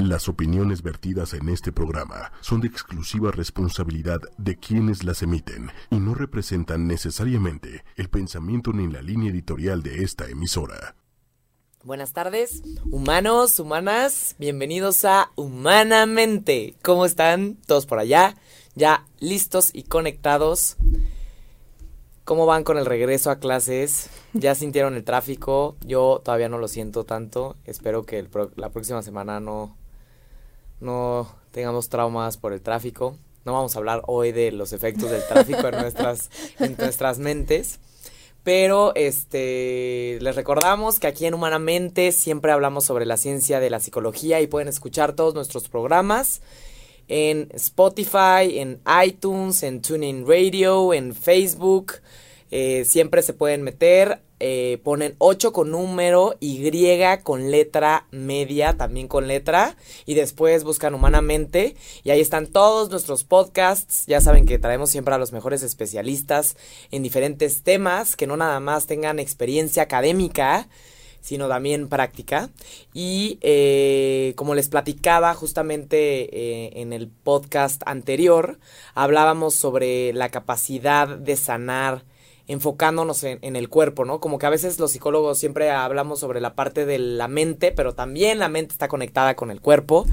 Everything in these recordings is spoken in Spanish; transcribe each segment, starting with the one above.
Las opiniones vertidas en este programa son de exclusiva responsabilidad de quienes las emiten y no representan necesariamente el pensamiento ni la línea editorial de esta emisora. Buenas tardes, humanos, humanas, bienvenidos a Humanamente. ¿Cómo están todos por allá? Ya listos y conectados. ¿Cómo van con el regreso a clases? ¿Ya sintieron el tráfico? Yo todavía no lo siento tanto. Espero que la próxima semana no, no tengamos traumas por el tráfico. No vamos a hablar hoy de los efectos del tráfico en nuestras, en nuestras mentes. Pero este les recordamos que aquí en Humanamente siempre hablamos sobre la ciencia de la psicología y pueden escuchar todos nuestros programas en Spotify, en iTunes, en TuneIn Radio, en Facebook. Eh, siempre se pueden meter. Eh, ponen 8 con número, Y con letra media, también con letra. Y después buscan humanamente. Y ahí están todos nuestros podcasts. Ya saben que traemos siempre a los mejores especialistas en diferentes temas, que no nada más tengan experiencia académica sino también práctica. Y eh, como les platicaba justamente eh, en el podcast anterior, hablábamos sobre la capacidad de sanar enfocándonos en, el cuerpo, ¿no? Como que a veces los psicólogos siempre hablamos sobre la parte de la mente, pero también la mente está conectada con el cuerpo.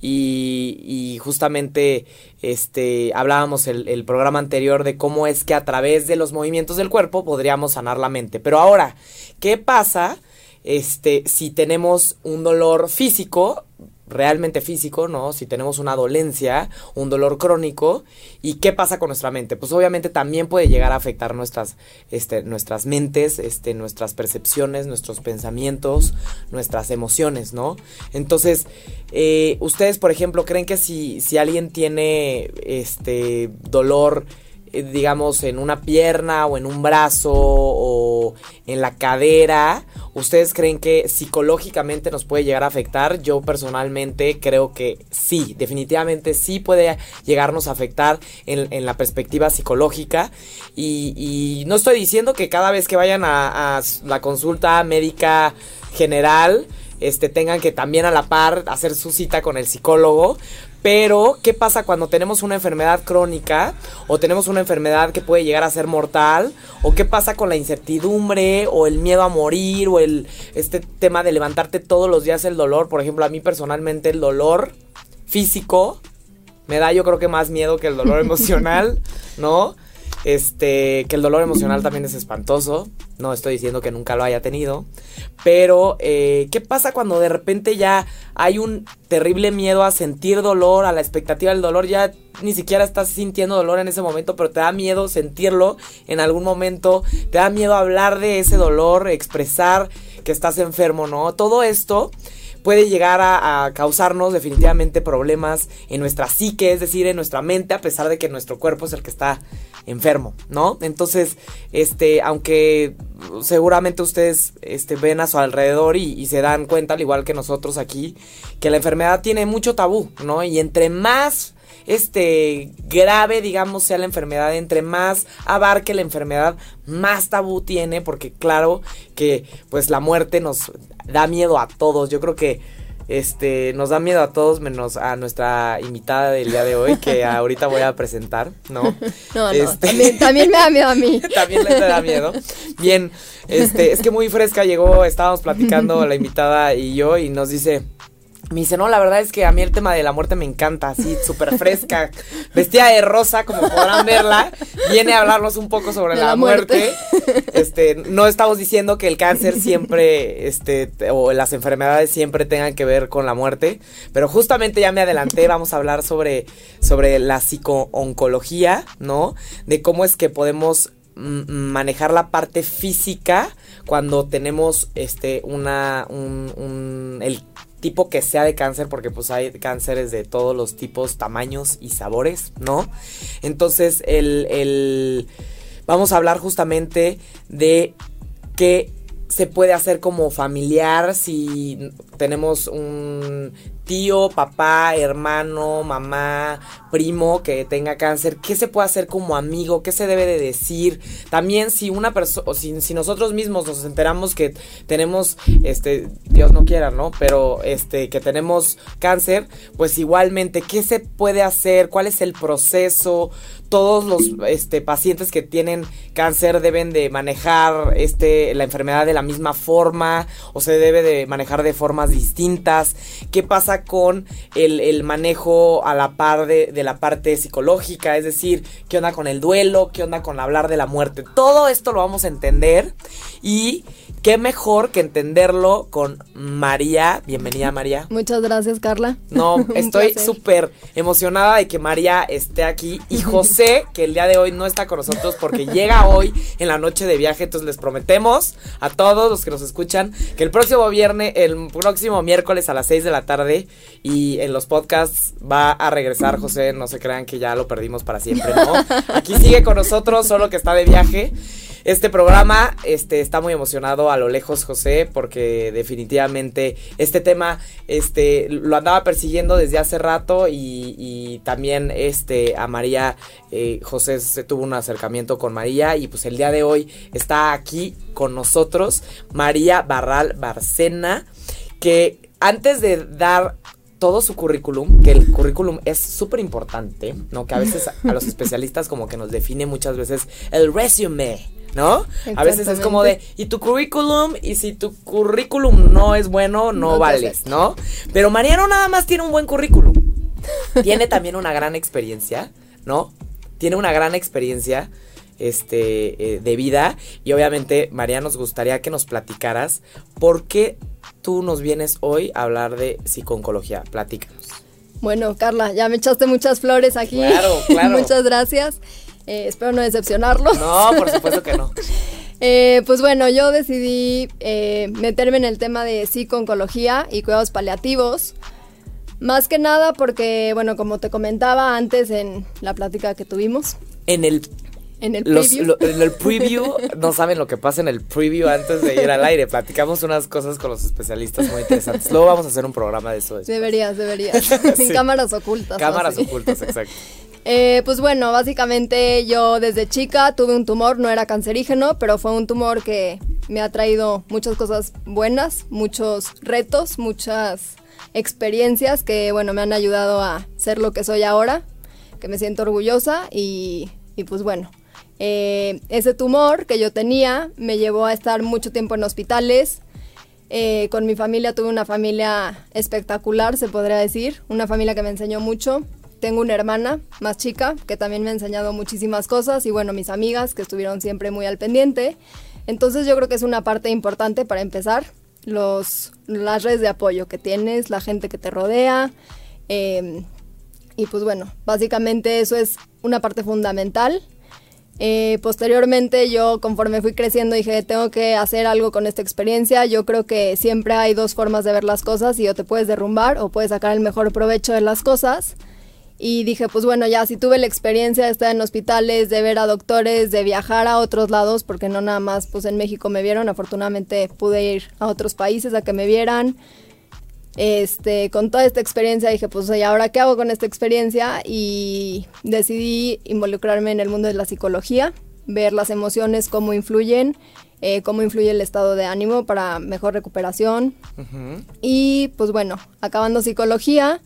Y, justamente este hablábamos el, el programa anterior de cómo es que a través de los movimientos del cuerpo podríamos sanar la mente. Pero ahora, ¿qué pasa este, si tenemos un dolor físico, realmente físico, ¿no? Si tenemos una dolencia, un dolor crónico, ¿y qué pasa con nuestra mente? Pues obviamente también puede llegar a afectar nuestras, este, nuestras mentes, este, nuestras percepciones, nuestros pensamientos, nuestras emociones, ¿no? Entonces, eh, ustedes, por ejemplo, creen que si, si alguien tiene este dolor digamos, en una pierna o en un brazo o en la cadera, ¿ustedes creen que psicológicamente nos puede llegar a afectar? Yo personalmente creo que sí, definitivamente sí puede llegarnos a afectar en, la perspectiva psicológica. Y, no estoy diciendo que cada vez que vayan a, a la consulta médica general, este, tengan que también a la par hacer su cita con el psicólogo, pero, ¿qué pasa cuando tenemos una enfermedad crónica o tenemos una enfermedad que puede llegar a ser mortal? ¿O qué pasa con la incertidumbre o el miedo a morir o el este tema de levantarte todos los días el dolor? Por ejemplo, a mí personalmente el dolor físico me da yo creo que más miedo que el dolor emocional, ¿no? Este, que el dolor emocional también es espantoso. No estoy diciendo que nunca lo haya tenido. Pero, eh, ¿qué pasa cuando de repente ya hay un terrible miedo a sentir dolor, a la expectativa del dolor? Ya ni siquiera estás sintiendo dolor en ese momento, pero te da miedo sentirlo en algún momento. Te da miedo hablar de ese dolor, expresar que estás enfermo, ¿no? Todo esto puede llegar a, causarnos definitivamente problemas en nuestra psique, es decir, en nuestra mente, a pesar de que nuestro cuerpo es el que está enfermo, ¿no? Entonces, este, aunque seguramente ustedes este, ven a su alrededor y, y, se dan cuenta, al igual que nosotros aquí, que la enfermedad tiene mucho tabú, ¿no? Y entre más este grave, digamos, sea la enfermedad, entre más abarque la enfermedad, más tabú tiene, porque claro que pues la muerte nos da miedo a todos. Yo creo que este nos da miedo a todos menos a nuestra invitada del día de hoy que ahorita voy a presentar, ¿no? No, no, este, también, me da miedo a mí. también le da miedo. Bien, este, es que muy fresca llegó, estábamos platicando la invitada y yo y nos dice, me dice, no, la verdad es que a mí el tema de la muerte me encanta, así, súper fresca, vestida de rosa, como podrán verla, viene a hablarnos un poco sobre la, muerte. Este, no estamos diciendo que el cáncer siempre, este, o las enfermedades siempre tengan que ver con la muerte, pero justamente ya me adelanté, vamos a hablar sobre, sobre la psicooncología, ¿no? De cómo es que podemos manejar la parte física cuando tenemos este una un, un el tipo que sea de cáncer, porque pues hay cánceres de todos los tipos, tamaños y sabores, ¿no? Entonces, el, el vamos a hablar justamente de qué se puede hacer como familiar si tenemos un tío, papá, hermano, mamá, primo que tenga cáncer, qué se puede hacer como amigo, qué se debe de decir. También si una persona, si, nosotros mismos nos enteramos que tenemos, este, Dios no quiera, ¿no? Pero, este, que tenemos cáncer, pues igualmente, ¿qué se puede hacer? ¿Cuál es el proceso? todos los este, pacientes que tienen cáncer deben de manejar este, la enfermedad de la misma forma o se debe de manejar de formas distintas. ¿Qué pasa con el, manejo a la par de, de, la parte psicológica? Es decir, ¿qué onda con el duelo? ¿Qué onda con hablar de la muerte? Todo esto lo vamos a entender y qué mejor que entenderlo con María. Bienvenida, María. Muchas gracias, Carla. No, estoy súper emocionada de que María esté aquí. Y José, que el día de hoy no está con nosotros porque llega hoy en la noche de viaje. Entonces les prometemos a todos los que nos escuchan que el próximo viernes, el próximo miércoles a las 6 de la tarde y en los podcasts va a regresar José. No se crean que ya lo perdimos para siempre, ¿no? Aquí sigue con nosotros, solo que está de viaje. Este programa este, está muy emocionado a lo lejos, José, porque definitivamente este tema este, lo andaba persiguiendo desde hace rato y, también este, a María, eh, José se tuvo un acercamiento con María y pues el día de hoy está aquí con nosotros María Barral Barcena, que antes de dar todo su currículum, que el currículum es súper importante, ¿no? Que a veces a los especialistas como que nos define muchas veces el resume, ¿no? A veces es como de, y tu currículum, y si tu currículum no es bueno, no, vales, ¿no? Pero Mariano nada más tiene un buen currículum. tiene también una gran experiencia, ¿no? Tiene una gran experiencia este, eh, de vida. Y obviamente, María, nos gustaría que nos platicaras por qué tú nos vienes hoy a hablar de psiconcología. Platícanos. Bueno, Carla, ya me echaste muchas flores aquí. Claro, claro. Muchas gracias. Eh, espero no decepcionarlo. No, por supuesto que no. Eh, pues bueno, yo decidí eh, meterme en el tema de psico-oncología y cuidados paliativos. Más que nada porque, bueno, como te comentaba antes en la plática que tuvimos. En el en el preview. en el preview, no saben lo que pasa en el preview antes de ir al aire. Platicamos unas cosas con los especialistas muy interesantes. Luego vamos a hacer un programa de eso. Deberías, deberías. En cámaras ocultas. Cámaras ocultas, exacto. Eh, pues bueno, básicamente yo desde chica tuve un tumor, no era cancerígeno, pero fue un tumor que me ha traído muchas cosas buenas, muchos retos, muchas experiencias que bueno, me han ayudado a ser lo que soy ahora, que me siento orgullosa y, pues bueno, eh, ese tumor que yo tenía me llevó a estar mucho tiempo en hospitales. Eh, con mi familia tuve una familia espectacular, se podría decir, una familia que me enseñó mucho, tengo una hermana más chica que también me ha enseñado muchísimas cosas y bueno, mis amigas que estuvieron siempre muy al pendiente. Entonces yo creo que es una parte importante para empezar, los, las redes de apoyo que tienes, la gente que te rodea. Em, y pues bueno, básicamente eso es una parte fundamental. Eh, posteriormente yo conforme fui creciendo dije, tengo que hacer algo con esta experiencia. Yo creo que siempre hay dos formas de ver las cosas y o te puedes derrumbar o puedes sacar el mejor provecho de las cosas. Y dije, pues bueno, ya si tuve la experiencia de estar en hospitales, de ver a doctores, de viajar a otros lados, porque no nada más pues en México me vieron, afortunadamente pude ir a otros países a que me vieran. Este, con toda esta experiencia dije, pues ¿y ahora qué hago con esta experiencia? Y decidí involucrarme en el mundo de la psicología, ver las emociones, cómo influyen, eh, cómo influye el estado de ánimo para mejor recuperación. Y pues bueno, acabando psicología,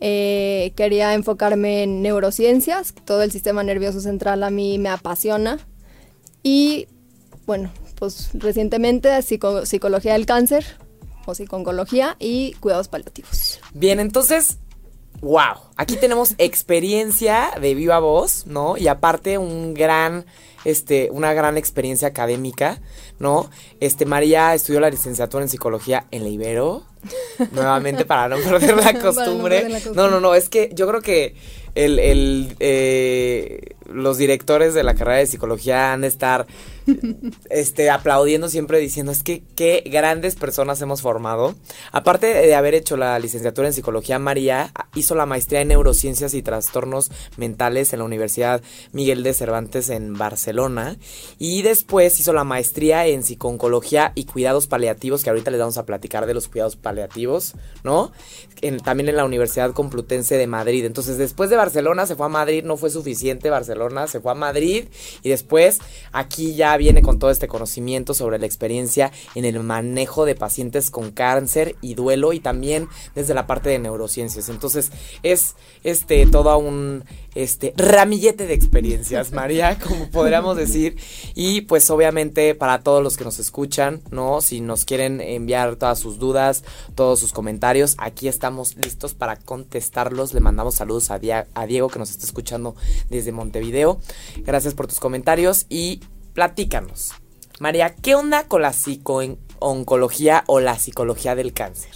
eh, quería enfocarme en neurociencias, todo el sistema nervioso central a mí me apasiona. Y bueno, pues recientemente psicología del cáncer o psiconcología y cuidados paliativos. Bien, entonces, wow, aquí tenemos experiencia de viva voz, ¿no? Y aparte un gran este, una gran experiencia académica, ¿no? Este, María estudió la licenciatura en psicología en la Ibero, nuevamente para no perder la costumbre. No, no, no, es que yo creo que el, el eh, los directores de la carrera de psicología han de estar este, aplaudiendo siempre diciendo, es que qué grandes personas hemos formado. Aparte de haber hecho la licenciatura en psicología, María hizo la maestría en neurociencias y trastornos mentales en la Universidad Miguel de Cervantes en Barcelona. Y después hizo la maestría en psiconcología y cuidados paliativos, que ahorita les vamos a platicar de los cuidados paliativos, ¿no? también en la Universidad Complutense de Madrid. Entonces, después de Barcelona se fue a Madrid, no fue suficiente Barcelona, se fue a Madrid y después aquí ya viene con todo este conocimiento sobre la experiencia en el manejo de pacientes con cáncer y duelo y también desde la parte de neurociencias. Entonces, es este todo un este ramillete de experiencias, María, como podríamos decir, y pues obviamente para todos los que nos escuchan, ¿no? Si nos quieren enviar todas sus dudas, todos sus comentarios, aquí estamos listos para contestarlos. Le mandamos saludos a, a Diego que nos está escuchando desde Montevideo. Gracias por tus comentarios y platícanos. María, ¿qué onda con la psico-oncología o la psicología del cáncer?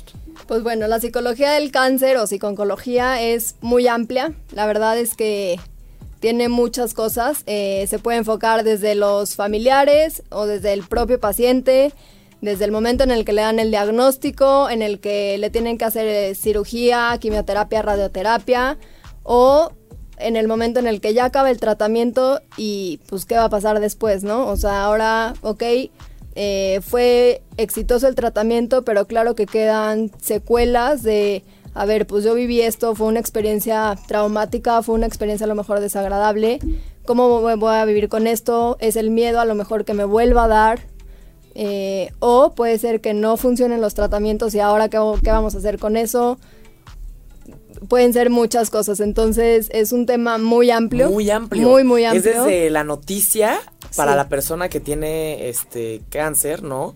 Pues bueno, la psicología del cáncer o psiconcología es muy amplia. La verdad es que tiene muchas cosas. Eh, se puede enfocar desde los familiares o desde el propio paciente, desde el momento en el que le dan el diagnóstico, en el que le tienen que hacer eh, cirugía, quimioterapia, radioterapia, o en el momento en el que ya acaba el tratamiento y pues qué va a pasar después, ¿no? O sea, ahora, ok, eh, fue exitoso el tratamiento, pero claro que quedan secuelas de, a ver, pues yo viví esto, fue una experiencia traumática, fue una experiencia a lo mejor desagradable, ¿cómo voy a vivir con esto? Es el miedo a lo mejor que me vuelva a dar. Eh, o puede ser que no funcionen los tratamientos y ahora qué, qué vamos a hacer con eso pueden ser muchas cosas. Entonces es un tema muy amplio. Muy amplio. Muy, muy amplio. Es desde la noticia para la persona que tiene este cáncer, ¿no?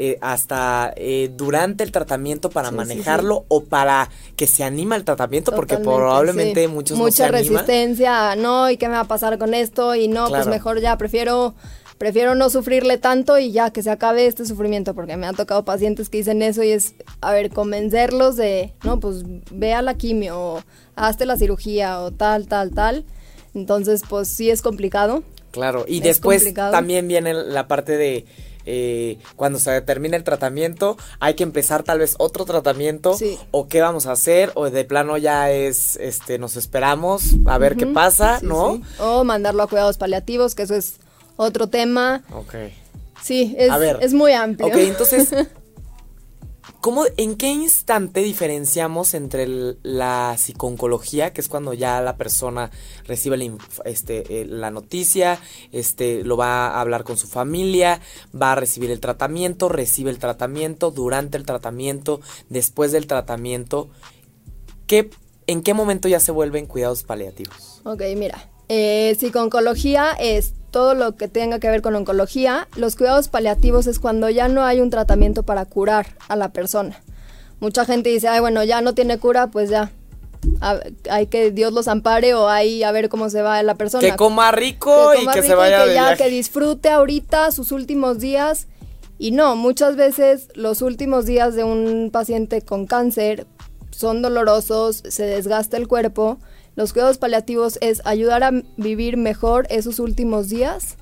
Eh, hasta eh, durante el tratamiento para manejarlo o para que se anima el tratamiento porque probablemente muchos mucha no se resistencia no y qué me va a pasar con esto y no pues mejor ya prefiero prefiero no sufrirle tanto y ya que se acabe este sufrimiento porque me han tocado pacientes que dicen eso y es a ver convencerlos de no pues ve a la quimio o hazte la cirugía o tal tal tal. Entonces pues sí es complicado. Claro, y después también viene la parte de eh, cuando se termina el tratamiento, hay que empezar tal vez otro tratamiento o qué vamos a hacer o de plano ya es, este, nos esperamos a ver qué pasa, ¿no? O mandarlo a cuidados paliativos, que eso es otro tema. Ok. Sí, es, es muy amplio. Ok, entonces, ¿Cómo, ¿En qué instante diferenciamos entre la psiconcología, que es cuando ya la persona recibe la, este, eh, la noticia, este, lo va a hablar con su familia, va a recibir el tratamiento, recibe el tratamiento, durante el tratamiento, después del tratamiento? ¿qué, ¿En qué momento ya se vuelven cuidados paliativos? Ok, mira. Eh, psiconcología es todo lo que tenga que ver con oncología, los cuidados paliativos es cuando ya no hay un tratamiento para curar a la persona. Mucha gente dice, ay, bueno, ya no tiene cura, pues ya. hay que Dios los ampare o hay a ver cómo se va la persona. Que coma rico y que se vaya que ya que disfrute ahorita sus últimos días. Y no, muchas veces los últimos días de un paciente con cáncer son dolorosos, se desgasta el cuerpo los cuidados paliativos es ayudar a vivir mejor esos últimos días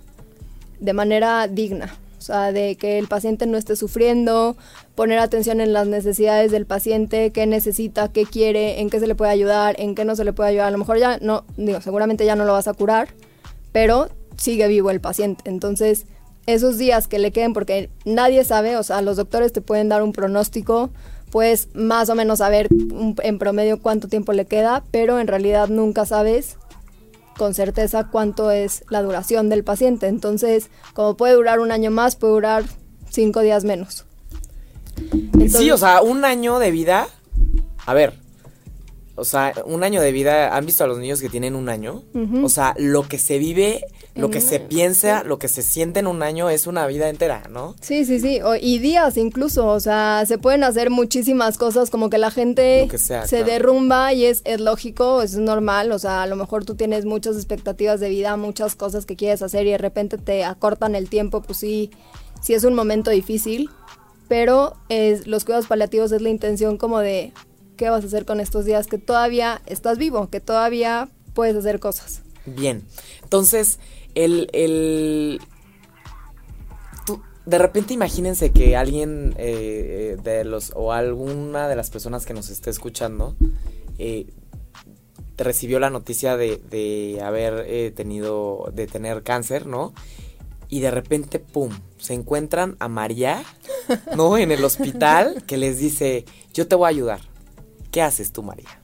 de manera digna. O sea, de que el paciente no esté sufriendo, poner atención en las necesidades del paciente, qué necesita, qué quiere, en qué se le puede ayudar, en qué no se le puede ayudar. A lo mejor ya no, digo, seguramente ya no lo vas a curar, pero sigue vivo el paciente. Entonces, esos días que le queden, porque nadie sabe, o sea, los doctores te pueden dar un pronóstico, puedes más o menos saber en promedio cuánto tiempo le queda, pero en realidad nunca sabes con certeza cuánto es la duración del paciente. Entonces, como puede durar un año más, puede durar cinco días menos. sí, o sea, un año de vida. A ver, o sea, un año de vida, ¿han visto a los niños que tienen un año? O sea, lo que se vive, lo que se piensa, lo que se siente en un año es una vida entera, ¿no? Sí, sí, sí, y días incluso, o sea, se pueden hacer muchísimas cosas como que la gente se derrumba y es, es lógico, es normal, o sea, a lo mejor tú tienes muchas expectativas de vida, muchas cosas que quieres hacer y de repente te acortan el tiempo, pues sí, sí es un momento difícil, pero es, los cuidados paliativos es la intención como de, qué vas a hacer con estos días que todavía estás vivo, que todavía puedes hacer cosas. Bien, entonces, el, de repente imagínense que alguien eh, de los o alguna de las personas que nos esté escuchando eh, recibió la noticia de, de haber eh, tenido, de tener cáncer, ¿no? Y de repente, ¡pum!, se encuentran a María, ¿no? En el hospital, que les dice, yo te voy a ayudar. ¿Qué haces tú, María?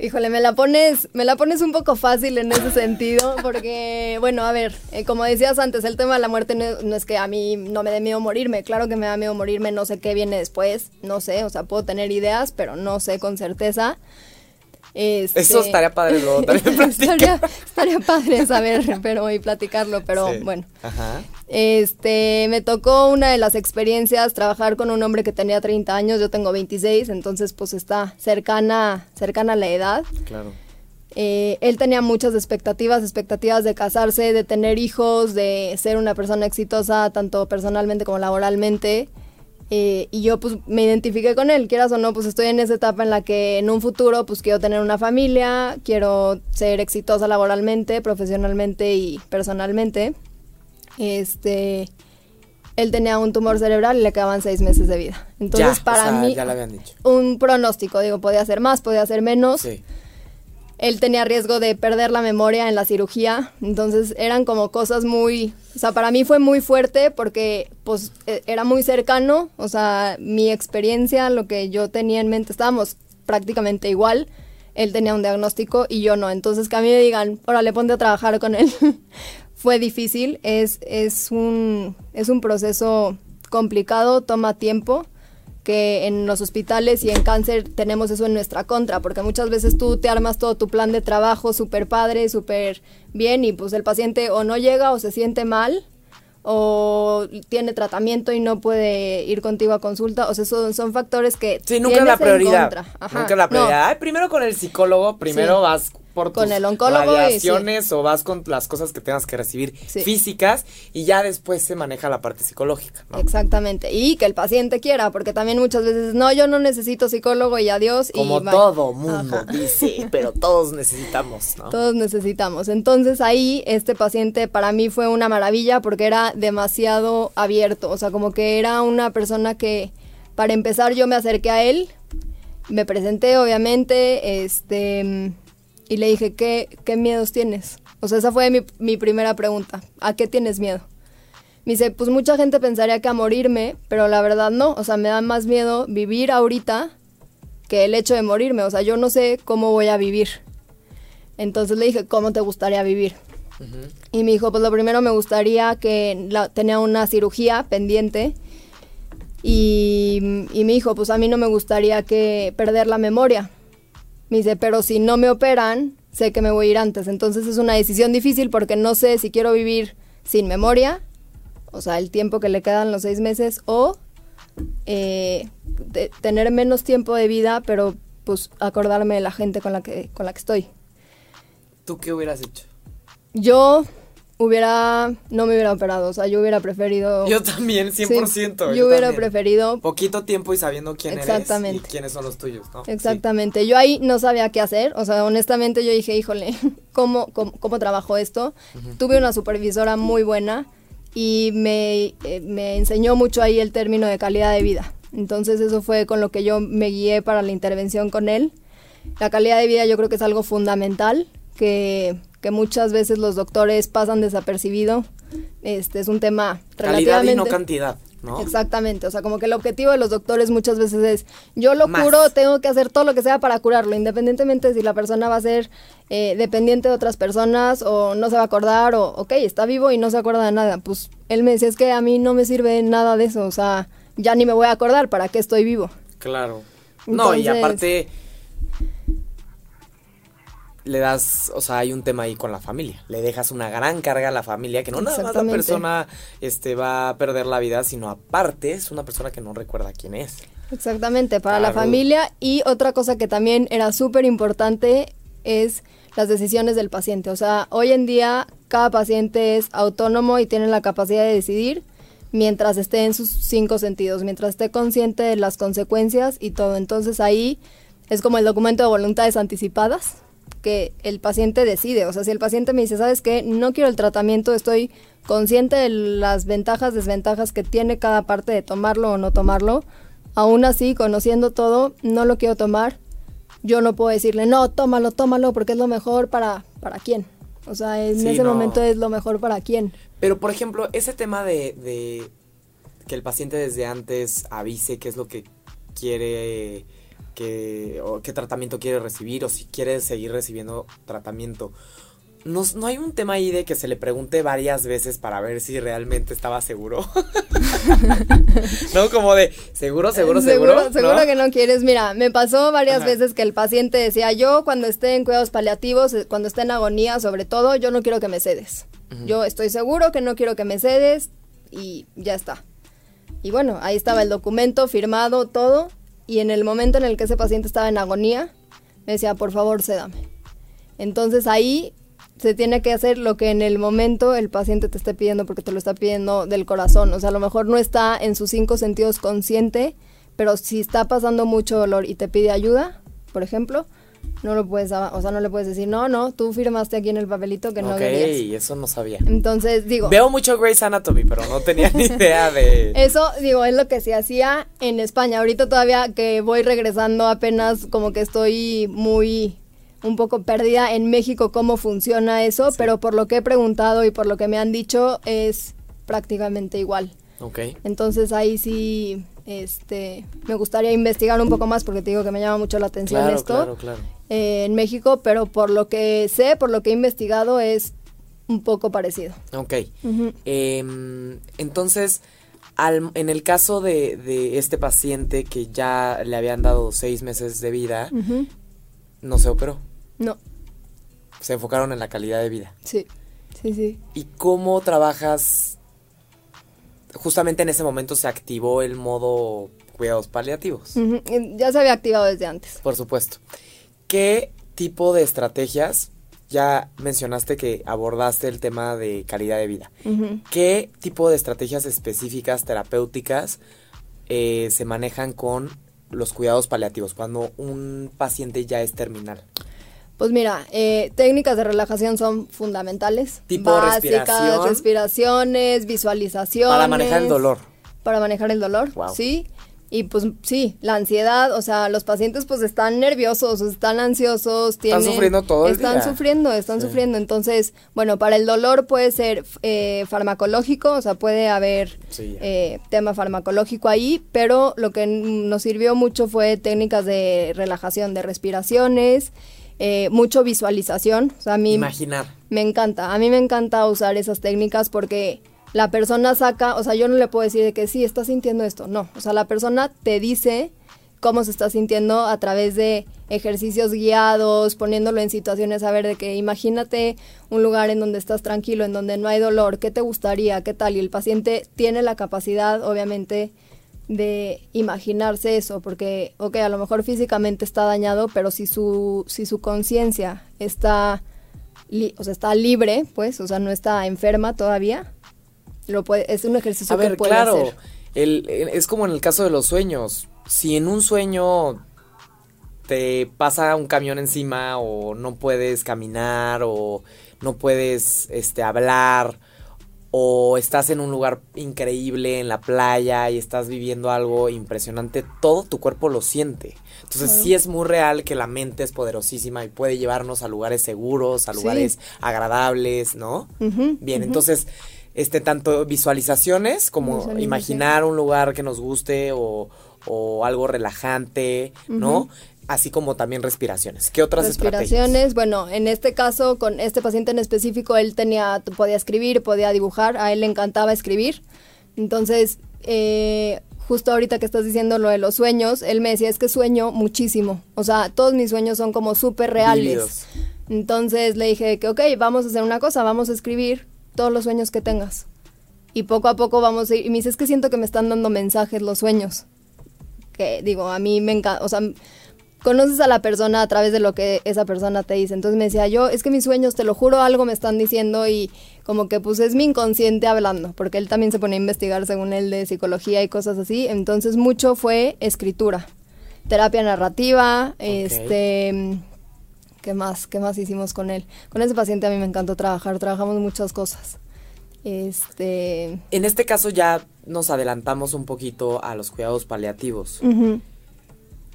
Híjole, me la pones, me la pones un poco fácil en ese sentido, porque, bueno, a ver, eh, como decías antes, el tema de la muerte no, no, es que a mí no me dé miedo morirme, claro que me da miedo morirme, no sé qué viene después, no sé, o sea, puedo tener ideas, pero no sé con certeza. Este, Eso estaría padre luego también estaría, estaría, padre saber, pero y platicarlo, pero sí. bueno. Ajá. Este, me tocó una de las experiencias trabajar con un hombre que tenía 30 años, yo tengo 26, entonces pues está cercana, cercana a la edad. Claro. Eh, él tenía muchas expectativas, expectativas de casarse, de tener hijos, de ser una persona exitosa tanto personalmente como laboralmente. Eh, y yo pues me identifiqué con él, quieras o no, pues estoy en esa etapa en la que en un futuro pues quiero tener una familia, quiero ser exitosa laboralmente, profesionalmente y personalmente. Este, él tenía un tumor cerebral y le quedaban seis meses de vida. Entonces ya, para o sea, mí, ya lo habían dicho. un pronóstico, digo, podía ser más, podía ser menos. Sí. Él tenía riesgo de perder la memoria en la cirugía, entonces eran como cosas muy, o sea, para mí fue muy fuerte porque pues e- era muy cercano, o sea, mi experiencia, lo que yo tenía en mente, estábamos prácticamente igual, él tenía un diagnóstico y yo no, entonces que a mí me digan, órale, ponte a trabajar con él, fue difícil, es, es, un, es un proceso complicado, toma tiempo, que en los hospitales y en cáncer tenemos eso en nuestra contra, porque muchas veces tú te armas todo tu plan de trabajo súper padre, súper bien, y pues el paciente o no llega o se siente mal, o tiene tratamiento y no puede ir contigo a consulta, o sea, son, son factores que... Sí, nunca es la prioridad. Nunca la no. prioridad. Ay, primero con el psicólogo, primero Sí. vas por Con tus el oncólogo y radiaciones o vas con las cosas que tengas que recibir Sí. físicas y ya después se maneja la parte psicológica, ¿no? Exactamente, y que el paciente quiera, porque también muchas veces, no, yo no necesito psicólogo y adiós. Como y bye". todo mundo Ajá. dice, pero todos necesitamos, ¿no? Todos necesitamos. Entonces ahí este paciente para mí fue una maravilla porque era demasiado abierto, o sea, como que era una persona que para empezar yo me acerqué a él, me presenté obviamente, este y le dije, ¿qué, qué miedos tienes? O sea, esa fue mi, mi primera pregunta, ¿a qué tienes miedo? Me dice, pues mucha gente pensaría que a morirme, pero la verdad no, o sea, me da más miedo vivir ahorita que el hecho de morirme, o sea, yo no sé cómo voy a vivir. Entonces le dije, ¿cómo te gustaría vivir? Y me dijo, pues lo primero me gustaría que la- tenía una cirugía pendiente. Y, y me dijo, pues a mí no me gustaría que perder la memoria. Me dice, pero si no me operan, sé que me voy a ir antes. Entonces es una decisión difícil porque no sé si quiero vivir sin memoria, o sea, el tiempo que le quedan los seis meses, o eh, de- tener menos tiempo de vida, pero pues acordarme de la gente con la que, con la que estoy. ¿Tú qué hubieras hecho? Yo hubiera, no me hubiera operado, o sea, yo hubiera preferido... Yo también, 100%. Sí, yo, hubiera también. preferido... Poquito tiempo y sabiendo quién eres Exactamente. y quiénes son los tuyos, ¿no? Sí. Exactamente, yo ahí no sabía qué hacer, o sea, honestamente yo dije, híjole, ¿cómo, cómo, cómo trabajo esto? Tuve una supervisora muy buena y me, eh, me enseñó mucho ahí el término de calidad de vida. Entonces eso fue con lo que yo me guié para la intervención con él. La calidad de vida yo creo que es algo fundamental, que, que muchas veces los doctores pasan desapercibido. Este es un tema Calidad y relativamente... no cantidad, ¿no? Exactamente, o sea, como que el objetivo de los doctores muchas veces es, yo lo Más. curo, tengo que hacer todo lo que sea para curarlo, independientemente de si la persona va a ser eh, dependiente de otras personas o no se va a acordar o, ok, está vivo y no se acuerda de nada. Pues él me decía, es que a mí no me sirve nada de eso, o sea, ya ni me voy a acordar para qué estoy vivo. Claro. No, y aparte le das, o sea, hay un tema ahí con la familia. Le dejas una gran carga a la familia que no nada más la persona este va a perder la vida, sino aparte es una persona que no recuerda quién es. Exactamente, para la familia. Y otra cosa que también era súper importante es las decisiones del paciente. O sea, hoy en día cada paciente es autónomo y tiene la capacidad de decidir mientras esté en sus cinco sentidos, mientras esté consciente de las consecuencias y todo. Entonces ahí es como el documento de voluntades anticipadas, que el paciente decide. O sea, si el paciente me dice, ¿sabes qué? No quiero el tratamiento, estoy consciente de las ventajas, desventajas que tiene cada parte de tomarlo o no tomarlo. Aún así, conociendo todo, no lo quiero tomar. Yo no puedo decirle, no, tómalo, tómalo, porque es lo mejor para, para quién. O sea, en Sí, ese no. momento es lo mejor para quién. Pero, por ejemplo, ese tema de, de que el paciente desde antes avise qué es lo que quiere, que, o qué tratamiento quiere recibir, o si quiere seguir recibiendo tratamiento. No, no hay un tema ahí de que se le pregunte varias veces para ver si realmente estaba seguro. no, como de seguro, seguro, seguro. Seguro, seguro ¿no? que no quieres. Mira, me pasó varias Ajá. veces que el paciente decía, yo cuando esté en cuidados paliativos, eh, cuando esté en agonía sobre todo, yo no quiero que me cedes. Yo estoy seguro que no quiero que me cedes y ya está. Y bueno, ahí estaba el documento firmado, todo. Y en el momento en el que ese paciente estaba en agonía, me decía, por favor, cédame. Entonces ahí se tiene que hacer lo que en el momento el paciente te esté pidiendo porque te lo está pidiendo del corazón. O sea, a lo mejor no está en sus cinco sentidos consciente, pero si está pasando mucho dolor y te pide ayuda, por ejemplo, no lo puedes, o sea, no le puedes decir, no, no, tú firmaste aquí en el papelito que no ok, querías. eso no sabía. Entonces, digo, Veo mucho Grey's Anatomy, pero no tenía ni idea de... Eso, digo, es lo que se hacía en España. Ahorita todavía que voy regresando apenas como que estoy muy un poco perdida en México cómo funciona eso, pero por lo que he preguntado y por lo que me han dicho es prácticamente igual. Ok. Entonces ahí sí este me gustaría investigar un poco más porque te digo que me llama mucho la atención Claro, esto claro, claro. eh, en México, pero por lo que sé, por lo que he investigado es un poco parecido. Ok. Em, entonces, al- en el caso de, de este paciente que ya le habían dado seis meses de vida, no se operó. No, Se enfocaron en la calidad de vida. sí, sí, sí. ¿Y cómo trabajas? Justamente en ese momento se activó el modo cuidados paliativos. Ya se había activado desde antes. Por supuesto. ¿Qué tipo de estrategias? Ya mencionaste que abordaste el tema de calidad de vida. ¿Qué tipo de estrategias específicas terapéuticas eh, se manejan con los cuidados paliativos cuando un paciente ya es terminal? Pues mira, eh, técnicas de relajación son fundamentales. Tipo Básicas, respiración. respiraciones, visualizaciones. Para manejar el dolor. Para manejar el dolor, Wow. sí. Y pues sí, la ansiedad, o sea, los pacientes pues están nerviosos, están ansiosos, tienen... sufriendo todo el Están día. sufriendo, están Sí. sufriendo. Entonces, bueno, para el dolor puede ser eh, farmacológico, o sea, puede haber Sí. eh, tema farmacológico ahí, pero lo que nos sirvió mucho fue técnicas de relajación, de respiraciones, eh, mucho visualización. O sea, a mí Imaginar. me encanta, a mí me encanta usar esas técnicas porque la persona saca, o sea, yo no le puedo decir de que sí, está sintiendo esto, no, o sea, la persona te dice cómo se está sintiendo a través de ejercicios guiados, poniéndolo en situaciones, a ver, de que imagínate un lugar en donde estás tranquilo, en donde no hay dolor, ¿qué te gustaría? ¿Qué tal? Y el paciente tiene la capacidad, obviamente, de imaginarse eso, porque, ok, a lo mejor físicamente está dañado, pero si su, si su conciencia está, li- o sea, está libre, pues, o sea, no está enferma todavía, lo puede, es un ejercicio A que ver, puede claro, hacer. el- el- es como en el caso de los sueños. Si en un sueño te pasa un camión encima o no puedes caminar o no puedes este hablar o estás en un lugar increíble en la playa y estás viviendo algo impresionante, todo tu cuerpo lo siente. Entonces Claro. sí es muy real que la mente es poderosísima y puede llevarnos a lugares seguros, a Sí. lugares agradables, ¿no? Bien, entonces, este, tanto visualizaciones como Visualización. imaginar un lugar que nos guste o, o algo relajante, ¿no? Así como también respiraciones. ¿Qué otras Respiraciones, estrategias? bueno, en este caso, con este paciente en específico, él tenía, podía escribir, podía dibujar, a él le encantaba escribir. Entonces, eh, justo ahorita que estás diciendo lo de los sueños, él me decía, es que sueño muchísimo. O sea, todos mis sueños son como súper reales. Entonces le dije que, ok, vamos a hacer una cosa, vamos a escribir todos los sueños que tengas. Y poco a poco vamos a ir. Y me dice, es que siento que me están dando mensajes los sueños. Que digo, a mí me encanta, o sea, conoces a la persona a través de lo que esa persona te dice. Entonces me decía, yo, es que mis sueños, te lo juro, algo me están diciendo y como que pues es mi inconsciente hablando, porque él también se pone a investigar según él de psicología y cosas así. Entonces mucho fue escritura, terapia narrativa, este, ¿qué más? ¿Qué más hicimos con él? Con ese paciente a mí me encantó trabajar, trabajamos muchas cosas. Este... En este caso ya nos adelantamos un poquito a los cuidados paliativos.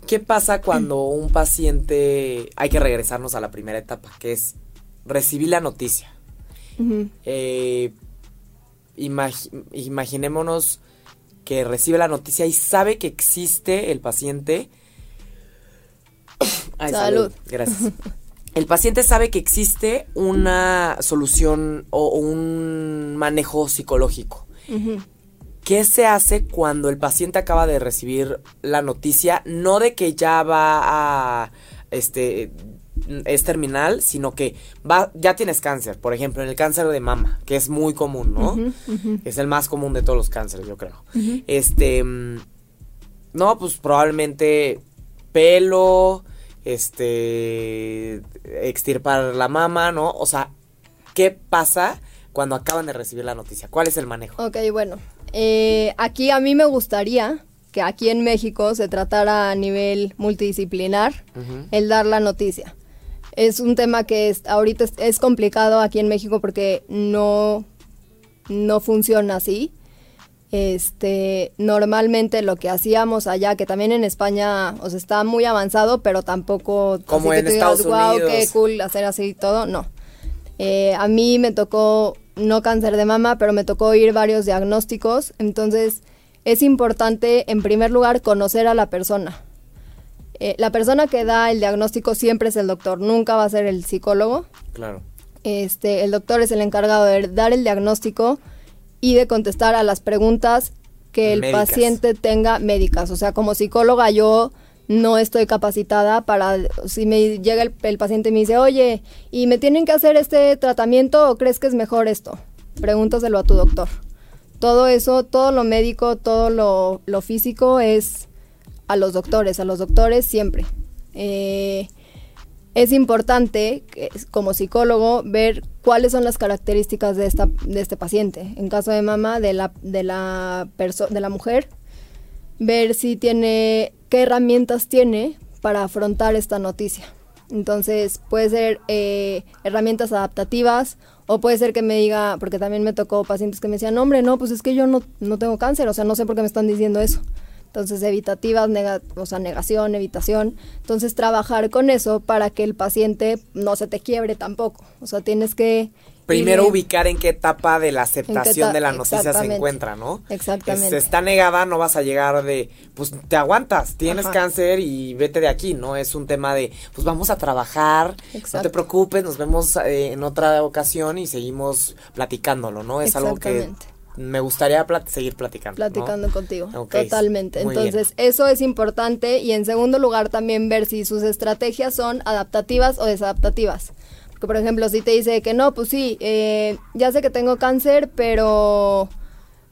¿Qué pasa cuando un paciente, hay que regresarnos a la primera etapa, que es recibir la noticia? Eh, imaginémonos que recibe la noticia y sabe que existe el paciente. salud. Gracias. El paciente sabe que existe una solución o un manejo psicológico. ¿Qué se hace cuando el paciente acaba de recibir la noticia? No de que ya va a este es terminal, sino que va, ya tienes cáncer, por ejemplo, en el cáncer de mama, que es muy común, ¿no? Es el más común de todos los cánceres, yo creo. Este, mm, no, pues probablemente pelo, este, extirpar la mama, ¿no? O sea, ¿qué pasa cuando acaban de recibir la noticia? ¿Cuál es el manejo? Ok, bueno, eh, aquí a mí me gustaría que aquí en México se tratara a nivel multidisciplinar el dar la noticia es un tema que es, ahorita es, complicado aquí en México porque no, no funciona así. Este, normalmente lo que hacíamos allá, que también en España, o sea, está muy avanzado, pero tampoco como en Estados Unidos. Wow, qué cool hacer así y todo, no. Eh, a mí me tocó no cáncer de mama, pero me tocó ir varios diagnósticos, entonces es importante en primer lugar conocer a la persona. Eh, la persona que da el diagnóstico siempre es el doctor, nunca va a ser el psicólogo. Claro. Este, el doctor es el encargado de dar el diagnóstico y de contestar a las preguntas que el paciente tenga médicas. O sea, como psicóloga yo no estoy capacitada para, si me llega el, paciente y me dice, oye, ¿y me tienen que hacer este tratamiento o crees que es mejor esto? Pregúntaselo a tu doctor. Todo eso, todo lo médico, todo lo, lo físico es a los doctores, a los doctores siempre. Eh, es importante, como psicólogo, ver cuáles son las características de, esta, de este paciente. En caso de mamá, de la, de la, de la mujer, ver si tiene, qué herramientas tiene para afrontar esta noticia. Entonces, puede ser eh, herramientas adaptativas o puede ser que me diga, porque también me tocó pacientes que me decían, hombre, no, pues es que yo no, no tengo cáncer, o sea, no sé por qué me están diciendo eso. Entonces, evitativas, o sea, negación, evitación. Entonces, trabajar con eso para que el paciente no se te quiebre tampoco. O sea, tienes que... Primero ubicar en qué etapa de la aceptación de la noticia se encuentra, ¿no? Exactamente. Si está negada, no vas a llegar de, pues te aguantas, tienes cáncer y vete de aquí, ¿no? Es un tema de, pues vamos a trabajar, no te preocupes, nos vemos eh, en otra ocasión y seguimos platicándolo, ¿no? Es algo que me gustaría seguir platicando. Platicando contigo, totalmente. Entonces, eso es importante y en segundo lugar también ver si sus estrategias son adaptativas o desadaptativas. Por ejemplo, si te dice que no, pues sí, eh, ya sé que tengo cáncer, pero...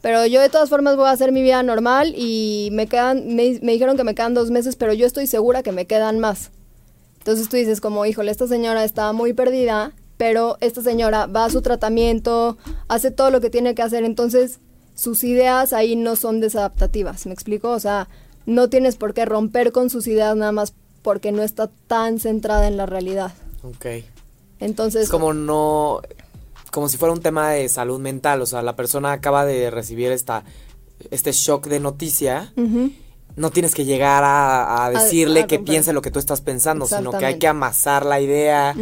Pero yo de todas formas voy a hacer mi vida normal y me quedan, me, me dijeron que me quedan dos meses, pero yo estoy segura que me quedan más. Entonces tú dices como, híjole, esta señora está muy perdida pero esta señora va a su tratamiento, hace todo lo que tiene que hacer, entonces sus ideas ahí no son desadaptativas, ¿me explico? O sea, no tienes por qué romper con sus ideas nada más porque no está tan centrada en la realidad. Ok. Entonces... Es como no... Como si fuera un tema de salud mental, o sea, la persona acaba de recibir esta, este shock de noticia no tienes que llegar a, decirle que piense lo que tú estás pensando, sino que hay que amasar la idea,